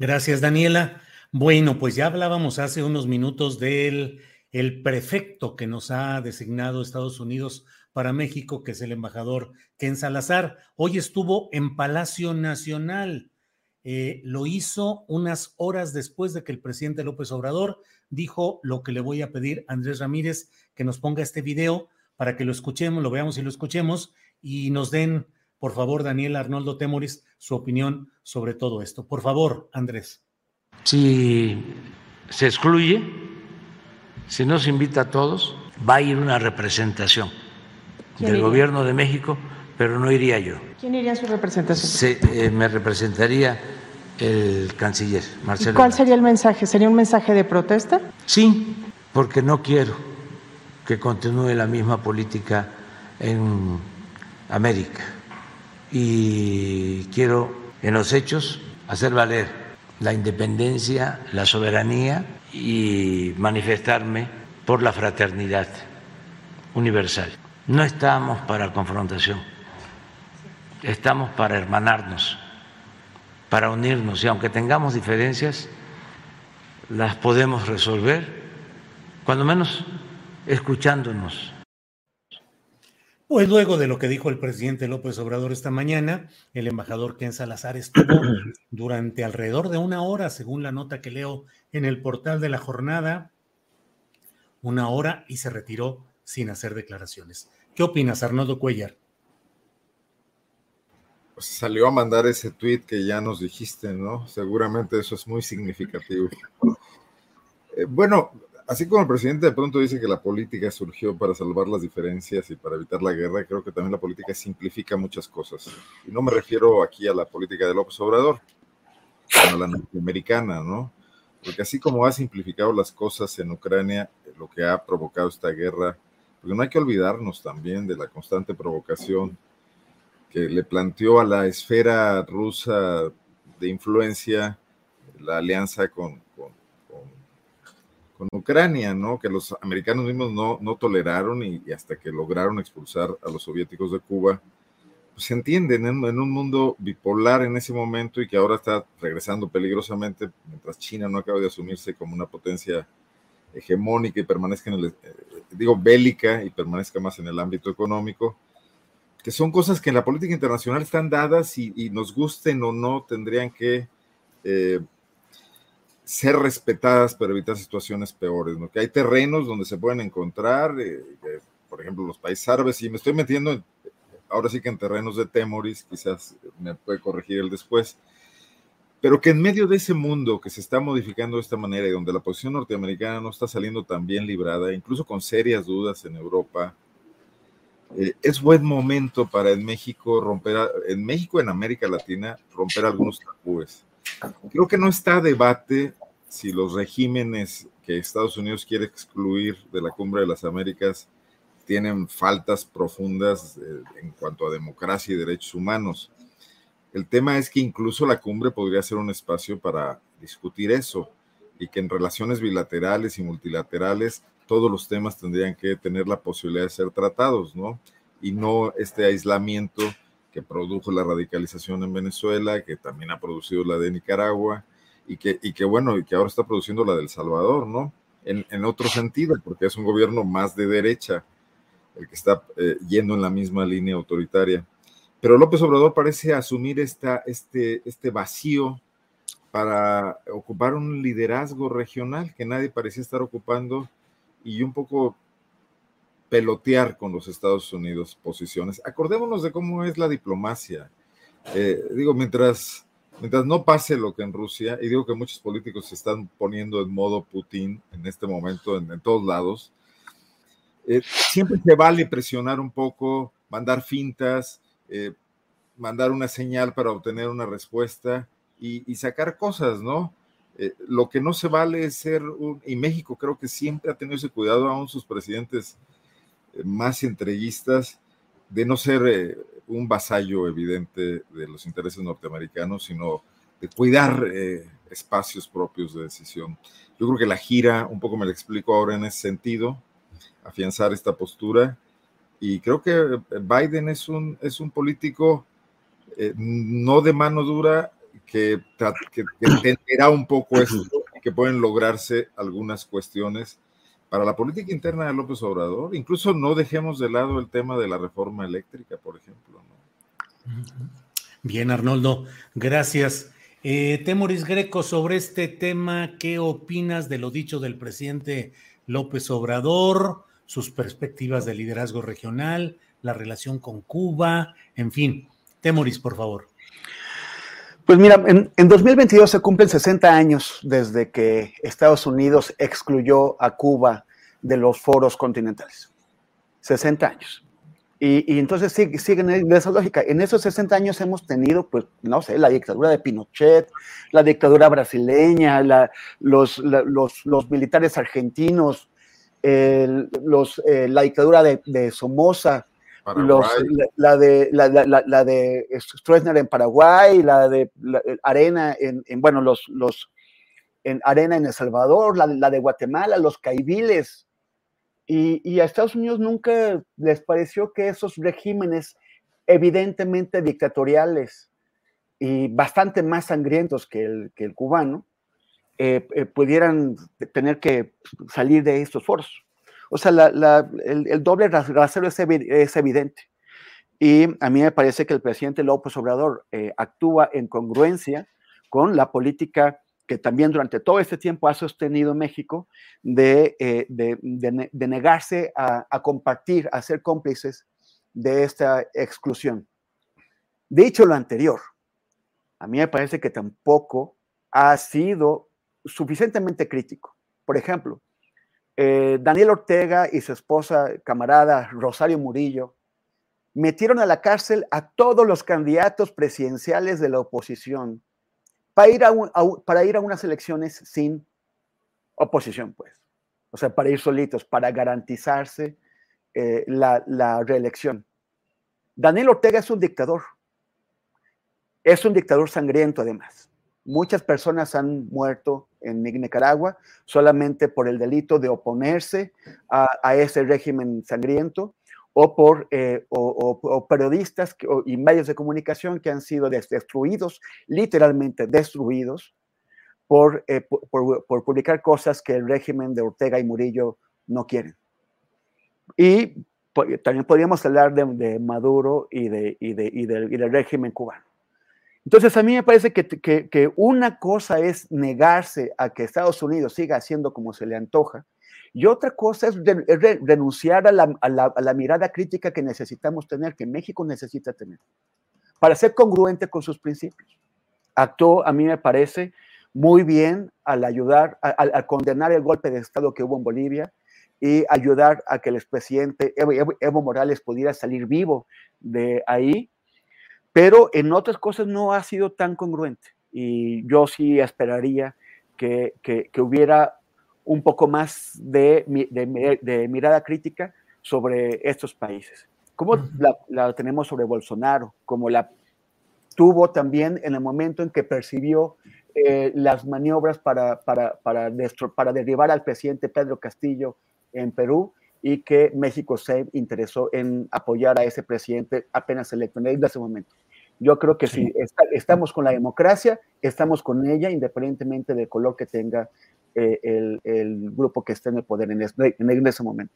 Gracias, Daniela. Bueno, pues ya hablábamos hace unos minutos del el prefecto que nos ha designado Estados Unidos para México, que es el embajador Ken Salazar. Hoy estuvo en Palacio Nacional. Eh, lo hizo unas horas después de que el presidente López Obrador dijo lo que le voy a pedir a Andrés Ramírez que nos ponga este video para que lo escuchemos, lo veamos y lo escuchemos y nos den por favor, Daniel Arnoldo Temoris, su opinión sobre todo esto. Por favor, Andrés. Si se excluye, si no se invita a todos, va a ir una representación del gobierno de México, pero no iría yo. ¿Quién iría en su representación? Se, eh, me representaría el canciller, Marcelo. ¿Y ¿Cuál sería el mensaje? ¿Sería un mensaje de protesta? Sí, porque no quiero que continúe la misma política en América. Y quiero, en los hechos, hacer valer la independencia, la soberanía y manifestarme por la fraternidad universal. No estamos para confrontación, estamos para hermanarnos, para unirnos y aunque tengamos diferencias, las podemos resolver, cuando menos escuchándonos. Pues luego de lo que dijo el presidente López Obrador esta mañana, el embajador Ken Salazar estuvo <clears throat> durante alrededor de una hora, según la nota que leo en el portal de la jornada, una hora y se retiró sin hacer declaraciones. ¿Qué opinas, Arnoldo Cuellar? Pues salió a mandar ese tweet que ya nos dijiste, ¿no? Seguramente eso es muy significativo. Eh, bueno, así como el presidente de pronto dice que la política surgió para salvar las diferencias y para evitar la guerra, creo que también la política simplifica muchas cosas. Y no me refiero aquí a la política de López Obrador, sino a la norteamericana, ¿no? Porque así como ha simplificado las cosas en Ucrania, lo que ha provocado esta guerra, porque no hay que olvidarnos también de la constante provocación que le planteó a la esfera rusa de influencia la alianza con, con Ucrania, ¿no? Que los americanos mismos no, no toleraron y, hasta que lograron expulsar a los soviéticos de Cuba, pues se entienden en, un mundo bipolar en ese momento y que ahora está regresando peligrosamente, mientras China no acaba de asumirse como una potencia hegemónica y permanezca en el, eh, digo, bélica y permanezca más en el ámbito económico, que son cosas que en la política internacional están dadas y, nos gusten o no, tendrían que eh, ser respetadas para evitar situaciones peores, ¿no? Que hay terrenos donde se pueden encontrar, eh, por ejemplo, los países árabes, y me estoy metiendo ahora sí que en terrenos de Temoris, quizás me puede corregir el después, pero que en medio de ese mundo que se está modificando de esta manera y donde la posición norteamericana no está saliendo tan bien librada, incluso con serias dudas en Europa, eh, es buen momento para en México romper, en México, en América Latina, romper algunos tabúes. Creo que no está a debate si los regímenes que Estados Unidos quiere excluir de la Cumbre de las Américas tienen faltas profundas eh, en cuanto a democracia y derechos humanos. El tema es que incluso la cumbre podría ser un espacio para discutir eso y que en relaciones bilaterales y multilaterales todos los temas tendrían que tener la posibilidad de ser tratados, ¿no? Y no este aislamiento que produjo la radicalización en Venezuela, que también ha producido la de Nicaragua, y que, y que bueno, y que ahora está produciendo la del Salvador, ¿no? En, en otro sentido, porque es un gobierno más de derecha, el que está eh, yendo en la misma línea autoritaria. Pero López Obrador parece asumir esta, este, este vacío para ocupar un liderazgo regional que nadie parecía estar ocupando y un poco pelotear con los Estados Unidos posiciones. Acordémonos de cómo es la diplomacia. Eh, digo, mientras, mientras no pase lo que en Rusia, y digo que muchos políticos se están poniendo en modo Putin en este momento en, todos lados, eh, siempre se vale presionar un poco, mandar fintas, eh, mandar una señal para obtener una respuesta y, sacar cosas, ¿no? lo que no se vale es ser un, y México creo que siempre ha tenido ese cuidado, aún sus presidentes más entreguistas, de no ser eh, un vasallo evidente de los intereses norteamericanos, sino de cuidar eh, espacios propios de decisión. Yo creo que la gira, un poco me lo explico ahora en ese sentido, afianzar esta postura, y creo que Biden es un, es un político eh, no de mano dura, que, que, que entenderá un poco esto, que pueden lograrse algunas cuestiones para la política interna de López Obrador. Incluso no dejemos de lado el tema de la reforma eléctrica, por ejemplo. Bien, Arnoldo, gracias. Eh, Temoris Greco, sobre este tema, ¿qué opinas de lo dicho del presidente López Obrador, sus perspectivas de liderazgo regional, la relación con Cuba, en fin? Temoris, por favor. Pues mira, en, en, 2022 se cumplen 60 años desde que Estados Unidos excluyó a Cuba de los foros continentales. 60 años. Y, y entonces sigue, siguen en esa lógica. En esos 60 años hemos tenido, pues, no sé, la dictadura de Pinochet, la dictadura brasileña, la, los, la, los, los, militares argentinos, el, los, eh, la dictadura de, de Somoza, los, la, la, de, la, la, la, de Stroessner en Paraguay, la de Arena en, en, bueno, los, los en Arena en El Salvador, la, la de Guatemala, los caibiles. Y, y, a Estados Unidos nunca les pareció que esos regímenes evidentemente dictatoriales y bastante más sangrientos que el, que el cubano, eh, eh, pudieran tener que salir de estos foros. O sea, el, doble rasero es, evidente. Y a mí me parece que el presidente López Obrador eh, actúa en congruencia con la política que también durante todo este tiempo ha sostenido México de, eh, de negarse a, a, compartir, a ser cómplices de esta exclusión. Dicho lo anterior, a mí me parece que tampoco ha sido suficientemente crítico. Por ejemplo, eh, Daniel Ortega y su esposa, camarada Rosario Murillo, metieron a la cárcel a todos los candidatos presidenciales de la oposición para ir a, para ir a unas elecciones sin oposición, pues. O sea, para ir solitos, para garantizarse eh, la reelección. Daniel Ortega es un dictador. Es un dictador sangriento, además. Muchas personas han muerto en Nicaragua solamente por el delito de oponerse a, ese régimen sangriento o por eh, o, periodistas y medios de comunicación que han sido destruidos, literalmente destruidos, por, eh, por, por, publicar cosas que el régimen de Ortega y Murillo no quieren. Y también podríamos hablar de, Maduro y, de, y, de, y, y del régimen cubano. Entonces, a mí me parece que, que, una cosa es negarse a que Estados Unidos siga haciendo como se le antoja, y otra cosa es, re, re, renunciar a la, a, la, a la, mirada crítica que necesitamos tener, que México necesita tener, para ser congruente con sus principios. Actuó, a mí me parece, muy bien al ayudar, al condenar el golpe de Estado que hubo en Bolivia y ayudar a que el expresidente Evo Morales pudiera salir vivo de ahí pero en otras cosas no ha sido tan congruente y yo sí esperaría que, que, que hubiera un poco más de, de, de, mirada crítica sobre estos países, como la, la, tenemos sobre Bolsonaro, como la tuvo también en el momento en que percibió eh, las maniobras para, para, para, para derribar al presidente Pedro Castillo en Perú y que México se interesó en apoyar a ese presidente apenas electo en ese momento. Yo creo que sí. si está, estamos con la democracia, estamos con ella, independientemente del color que tenga eh, el, el, grupo que esté en el poder en, este, en ese momento.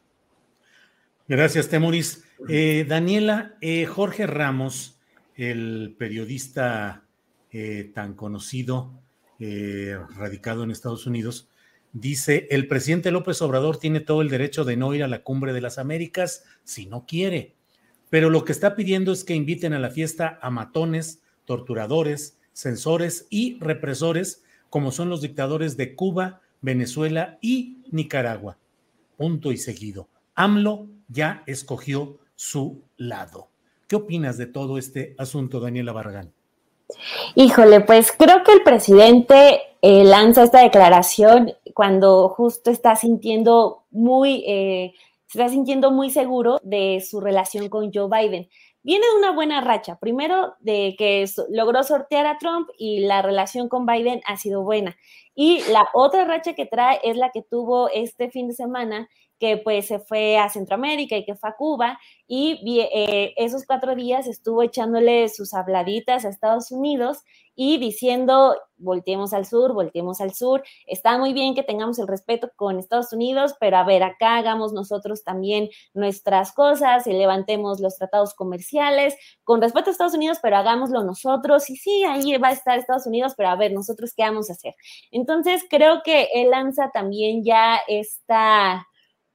Gracias, Temuris. Eh, Daniela, eh, Jorge Ramos, el periodista tan conocido, radicado en Estados Unidos, dice, el presidente López Obrador tiene todo el derecho de no ir a la cumbre de las Américas si no quiere pero lo que está pidiendo es que inviten a la fiesta a matones, torturadores, censores y represores, como son los dictadores de Cuba, Venezuela y Nicaragua. Punto y seguido. AMLO ya escogió su lado. ¿Qué opinas de todo este asunto, Daniela Barragán? Híjole, pues creo que el presidente eh, lanza esta declaración cuando justo está sintiendo muy eh, está sintiendo muy seguro de su relación con Joe Biden. Viene de una buena racha, primero de que logró sortear a Trump y la relación con Biden ha sido buena. Y la otra racha que trae es la que tuvo este fin de semana, que pues se fue a Centroamérica y que fue a Cuba y eh, esos cuatro días estuvo echándole sus habladitas a Estados Unidos y diciendo, volteemos al sur, volteemos al sur, está muy bien que tengamos el respeto con Estados Unidos, pero a ver, acá hagamos nosotros también nuestras cosas y levantemos los tratados comerciales con respecto a Estados Unidos, pero hagámoslo nosotros y sí, ahí va a estar Estados Unidos, pero a ver, nosotros qué vamos a hacer. Entonces, creo que él lanza también ya esta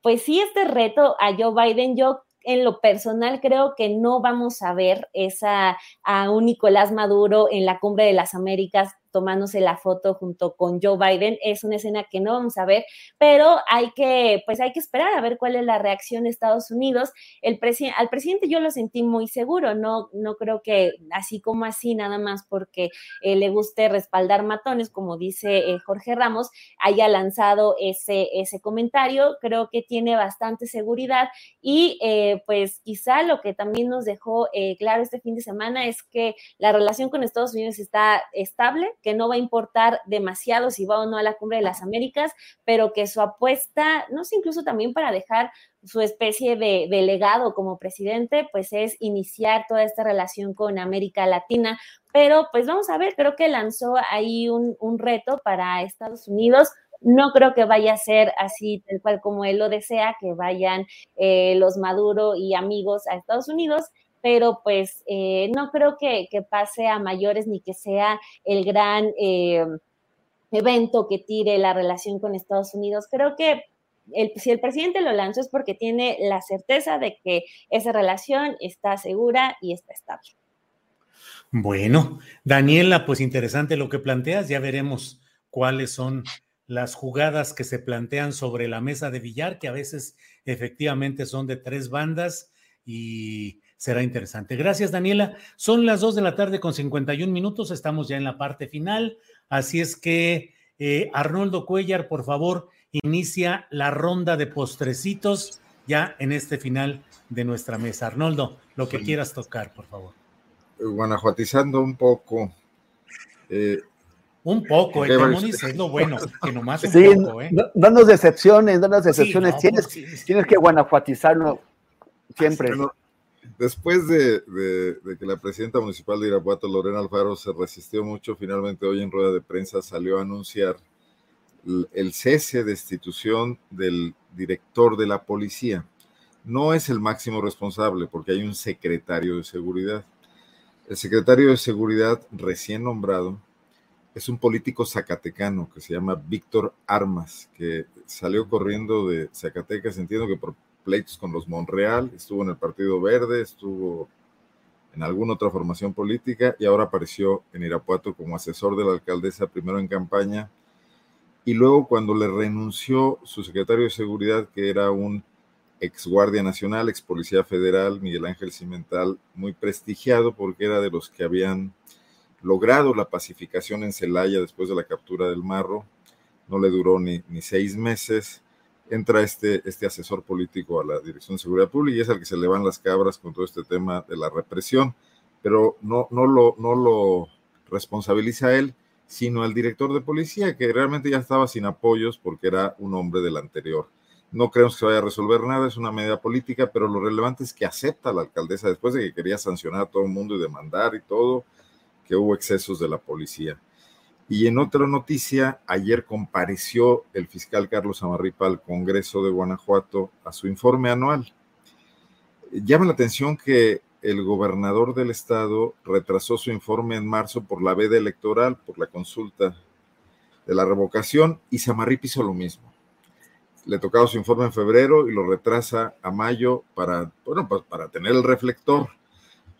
pues sí, este reto a Joe Biden, yo en lo personal creo que no vamos a ver esa a un Nicolás Maduro en la cumbre de las Américas tomándose la foto junto con Joe Biden. Es una escena que no vamos a ver, pero hay que, pues hay que esperar a ver cuál es la reacción de Estados Unidos. El al presidente yo lo sentí muy seguro, no, no creo que así como así, nada más porque eh, le guste respaldar matones, como dice eh, Jorge Ramos, haya lanzado ese, ese comentario. Creo que tiene bastante seguridad y eh, pues quizá lo que también nos dejó claro este fin de semana es que la relación con Estados Unidos está estable, que no va a importar demasiado si va o no a la cumbre de las Américas, pero que su apuesta, no sé, incluso también para dejar su especie de, legado como presidente, pues es iniciar toda esta relación con América Latina. Pero pues vamos a ver, creo que lanzó ahí un, reto para Estados Unidos. No creo que vaya a ser así, tal cual como él lo desea, que vayan eh, los Maduro y amigos a Estados Unidos, pero pues eh, no creo que, pase a mayores ni que sea el gran eh, evento que tire la relación con Estados Unidos. Creo que si el presidente lo lanzó es porque tiene la certeza de que esa relación está segura y está estable. Bueno, Daniela, pues interesante lo que planteas, ya veremos cuáles son las jugadas que se plantean sobre la mesa de billar, que a veces efectivamente son de tres bandas y será interesante. Gracias, Daniela. Son las dos de la tarde con 51 minutos, estamos ya en la parte final, así es que eh, Arnoldo Cuellar, por favor, inicia la ronda de postrecitos ya en este final de nuestra mesa. Arnoldo, lo que quieras tocar, por favor. Guanajuatizando un poco. Eh, un poco, eh, es lo bueno, que nomás un poco, ¿eh? No, nos decepciones, no nos decepciones. tienes, tienes que guanajuatizarlo siempre. Después de, que la presidenta municipal de Irapuato, Lorena Alfaro, se resistió mucho, finalmente hoy en rueda de prensa salió a anunciar el cese, de destitución del director de la policía. No es el máximo responsable porque hay un secretario de seguridad. El secretario de seguridad recién nombrado es un político zacatecano que se llama Víctor Armas, que salió corriendo de Zacatecas, entiendo que por con los Monreal, estuvo en el Partido Verde, estuvo en alguna otra formación política y ahora apareció en Irapuato como asesor de la alcaldesa, primero en campaña y luego cuando le renunció su secretario de seguridad, que era un ex guardia nacional, ex policía federal, Miguel Ángel Cimental, muy prestigiado porque era de los que habían logrado la pacificación en Celaya después de la captura del Marro, no le duró ni, ni seis meses, entra este, este asesor político a la Dirección de Seguridad Pública y es al que se le van las cabras con todo este tema de la represión, pero no, no, lo, no lo responsabiliza él, sino al director de policía, que realmente ya estaba sin apoyos porque era un hombre del anterior. No creemos que se vaya a resolver nada, es una medida política, pero lo relevante es que acepta la alcaldesa después de que quería sancionar a todo el mundo y demandar y todo, que hubo excesos de la policía. Y en otra noticia, ayer compareció el fiscal Carlos Amarripa al Congreso de Guanajuato a su informe anual. Llama la atención que el gobernador del estado retrasó su informe en marzo por la veda electoral, por la consulta de la revocación, y Samarripa hizo lo mismo. Le tocaba su informe en febrero y lo retrasa a mayo para, bueno, pues para tener el reflector.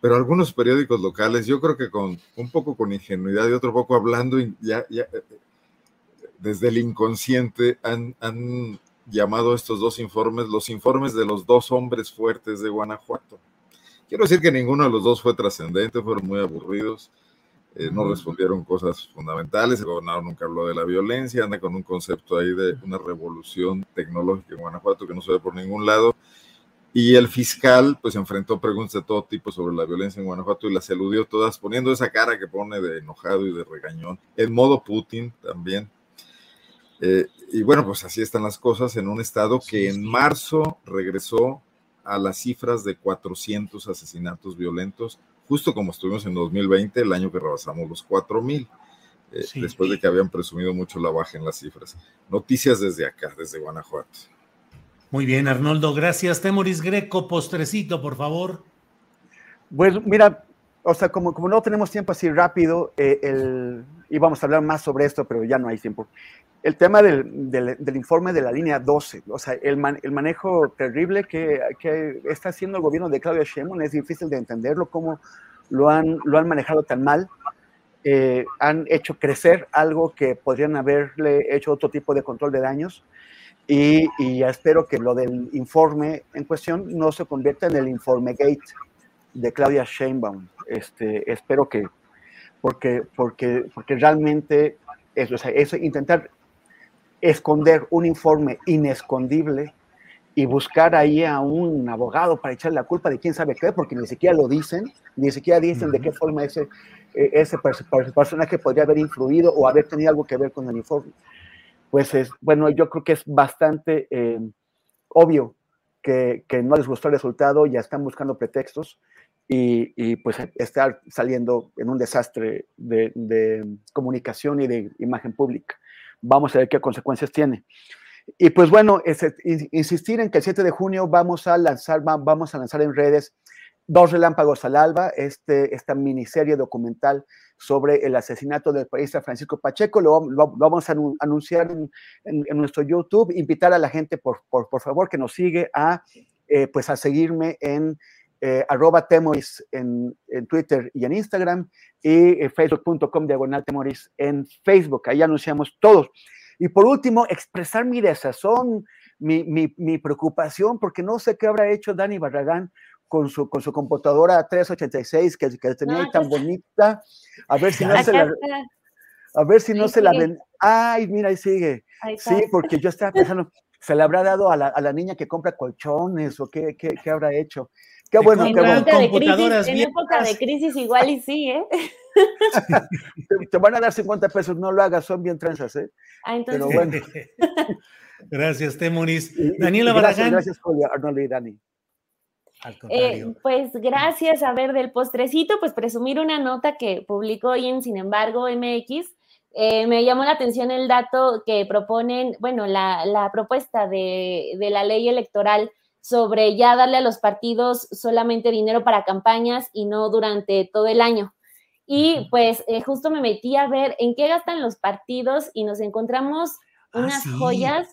Pero algunos periódicos locales, yo creo que con un poco con ingenuidad y otro poco hablando ya, ya desde el inconsciente, han, han llamado estos dos informes los informes de los dos hombres fuertes de Guanajuato Quiero decir que ninguno de los dos fue trascendente, fueron muy aburridos, eh, no respondieron cosas fundamentales, el gobernador nunca habló de la violencia, anda con un concepto ahí de una revolución tecnológica en Guanajuato que no se ve por ningún lado. Y el fiscal, pues, enfrentó preguntas de todo tipo sobre la violencia en Guanajuato y las eludió todas, poniendo esa cara que pone de enojado y de regañón, en modo Putin también. Eh, y bueno, pues así están las cosas en un estado que en marzo regresó a las cifras de 400 asesinatos violentos, justo como estuvimos en 2020, el año que rebasamos los 4000, eh, después de que habían presumido mucho la baja en las cifras. Noticias desde acá, desde Guanajuato. Muy bien, Arnoldo, gracias. Temoris Greco, postrecito, por favor. Pues mira, o sea, como, no tenemos tiempo así rápido, eh, el, y vamos a hablar más sobre esto, pero ya no hay tiempo. El tema del, del, del informe de la línea 12, o sea, el, man, el manejo terrible que, que, está haciendo el gobierno de Claudia Sheinbaum es difícil de entenderlo, cómo lo han, lo han manejado tan mal. Eh, han hecho crecer algo que podrían haberle hecho otro tipo de control de daños. Y, y ya espero que lo del informe en cuestión no se convierta en el informe gate de Claudia Sheinbaum. Este, espero que, porque, porque, porque realmente es, o sea, es intentar esconder un informe inescondible y buscar ahí a un abogado para echarle la culpa de quién sabe qué, porque ni siquiera lo dicen, ni siquiera dicen de qué forma ese, ese personaje podría haber influido o haber tenido algo que ver con el informe. Pues es, bueno, yo creo que es bastante eh, obvio que, no les gustó el resultado, ya están buscando pretextos y, pues estar saliendo en un desastre de, comunicación y de imagen pública vamos a ver qué consecuencias tiene. Y pues bueno, insistir en que el 7 de junio vamos a lanzar, vamos a lanzar en redes Dos Relámpagos al Alba, este, esta miniserie documental sobre el asesinato del periodista Francisco Pacheco. Lo, lo, lo vamos a anunciar en, en, en, nuestro YouTube. Invitar a la gente, por, por, por favor, que nos sigue a, eh, pues a seguirme en eh, arroba temoris en, en, Twitter y en Instagram y eh, facebook.com diagonal temoris en Facebook. Ahí anunciamos todos. Y por último, expresar mi desazón, mi, mi, mi, preocupación, porque no sé qué habrá hecho Dani Barragán con su, con su computadora 386 que, que tenía no, ahí tan <laughs> bonita. A ver si no se la... A ver si no ahí se sigue. la ven. Ay, mira, ahí sigue. Ahí sí, porque yo estaba pensando, ¿se le habrá dado a la, a la niña que compra colchones o qué, qué, qué habrá hecho? Qué bueno, en qué bueno. De crisis, en época de crisis igual y sí, ¿eh? <laughs> te, te, van a dar 50 pesos, no lo hagas, son bien tranzas, ¿eh? Ah, entonces... Pero bueno. <laughs> gracias, Temoris. Daniela Baraján. Gracias, Julia, Arnold y Dani. Eh, pues gracias a ver del postrecito, pues presumir una nota que publicó hoy en Sin embargo MX. Eh, me llamó la atención el dato que proponen, bueno, la, la propuesta de, de, la ley electoral sobre ya darle a los partidos solamente dinero para campañas y no durante todo el año. Y pues eh, justo me metí a ver en qué gastan los partidos y nos encontramos unas ah, sí. joyas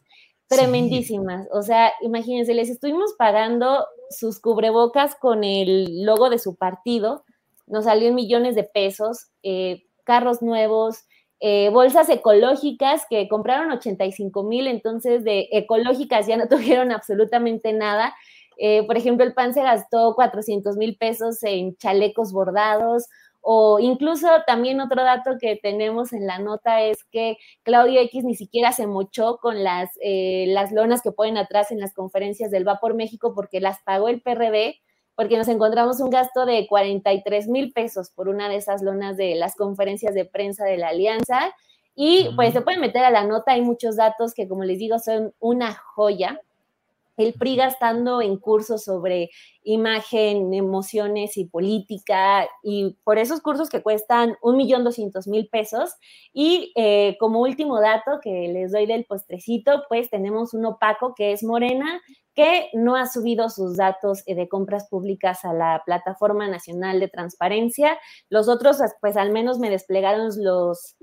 tremendísimas. O sea, imagínense, les estuvimos pagando sus cubrebocas con el logo de su partido, nos salió en millones de pesos, eh, carros nuevos, eh, bolsas ecológicas que compraron 85 mil, entonces de ecológicas ya no <laughs> tuvieron absolutamente nada. Eh, por ejemplo, el PAN se gastó 400 mil pesos en chalecos bordados, o incluso también otro dato que tenemos en la nota es que Claudio X ni siquiera se mochó con las, eh, las lonas que ponen atrás en las conferencias del Va por México porque las pagó el PRD, porque nos encontramos un gasto de 43 mil pesos por una de esas lonas de las conferencias de prensa de la Alianza. Y pues se pueden meter a la nota, hay muchos datos que como les digo son una joya el PRI gastando en cursos sobre imagen, emociones y política, y por esos cursos que cuestan un millón doscientos mil pesos. Y eh, como último dato que les doy del postrecito, pues tenemos un opaco que es Morena, que no ha subido sus datos eh, de compras públicas a la Plataforma Nacional de Transparencia. Los otros, pues al menos me desplegaron los,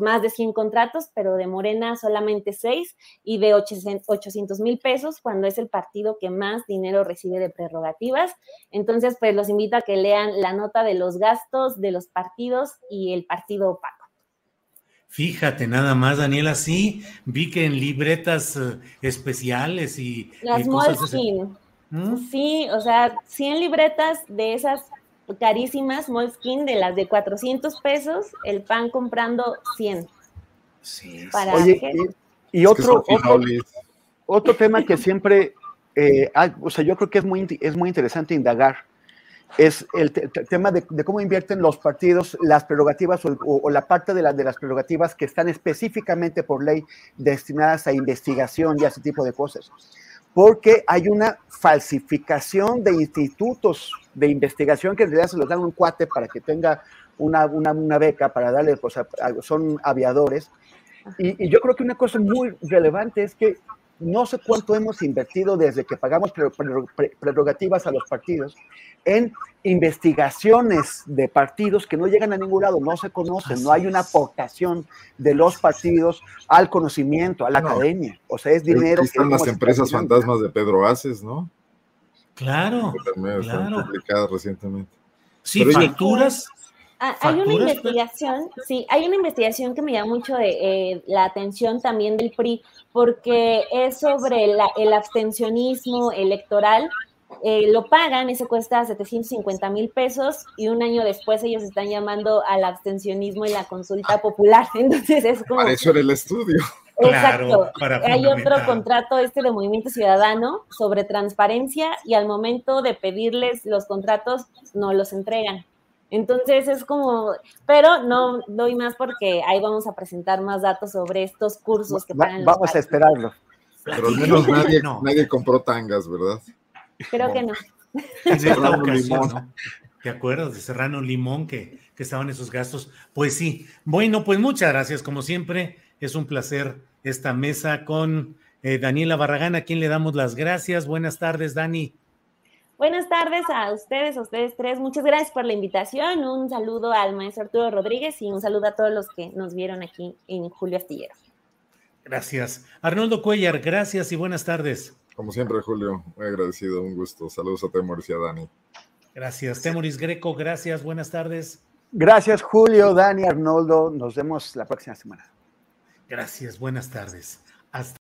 más de 100 contratos, pero de Morena solamente 6 y de 800 mil pesos, cuando es el partido que más dinero recibe de prerrogativas. Entonces, pues los invito a que lean la nota de los gastos de los partidos y el partido opaco. Fíjate, nada más, Daniela, sí, vi que en libretas uh, especiales y, Las y Moleskine. ¿Mm? Sí, o sea, 100 libretas de esas carísimas Moleskine, de las de 400 pesos, el pan comprando 100. Sí. Para Oye, y, y, otro, otro, otro, tema que siempre, eh, hay, o sea, yo creo que es muy, es muy interesante indagar es el te tema de, de, cómo invierten los partidos las prerrogativas o, o, o la parte de, la, de, las prerrogativas que están específicamente por ley destinadas a investigación y a ese tipo de cosas. Porque hay una falsificación de institutos de investigación que en realidad se los dan un cuate para que tenga una, una, una beca para darle, pues, a, a, son aviadores. Y, y yo creo que una cosa muy relevante es que no sé cuánto hemos invertido desde que pagamos prerrogativas a los partidos en investigaciones de partidos que no llegan a ningún lado, no se conocen, no hay una aportación de los partidos al conocimiento, a la academia. O sea, es dinero. están las empresas fantasmas de Pedro Aces, ¿no? Claro. Que también están publicadas recientemente. Sí, facturas. Ah, hay una investigación, sí, hay una investigación que me llama mucho de, eh, la atención también del PRI, porque es sobre el abstencionismo electoral eh, lo pagan, ese cuesta 750 mil pesos y un año después ellos están llamando al abstencionismo y la consulta popular. <laughs> Entonces es como... Para eso era el estudio. Exacto. Hay otro contrato este de Movimiento Ciudadano sobre transparencia y al momento de pedirles los contratos no los entregan. Entonces es como, pero no doy más porque ahí vamos a presentar más datos sobre estos cursos que pagan. Vamos a esperarlo. Pero al menos nadie, nadie compró tangas, ¿verdad? Creo que no. ¿Te acuerdas de Serrano Limón que, que estaban esos gastos? Pues sí. Bueno, pues muchas gracias. Como siempre, es un placer esta mesa con eh, Daniela Barragán, a quien le damos las gracias. Buenas tardes, Dani. Buenas tardes a ustedes, a ustedes tres. Muchas gracias por la invitación. Un saludo al maestro Arturo Rodríguez y un saludo a todos los que nos vieron aquí en Julio Astillero. Gracias. Arnoldo Cuellar, gracias y buenas tardes. Como siempre, Julio, muy agradecido, un gusto. Saludos a Temoris y a Dani. Gracias. Temoris Greco, gracias, buenas tardes. Gracias, Julio, Dani, Arnoldo. Nos vemos la próxima semana. Gracias, buenas tardes. Hasta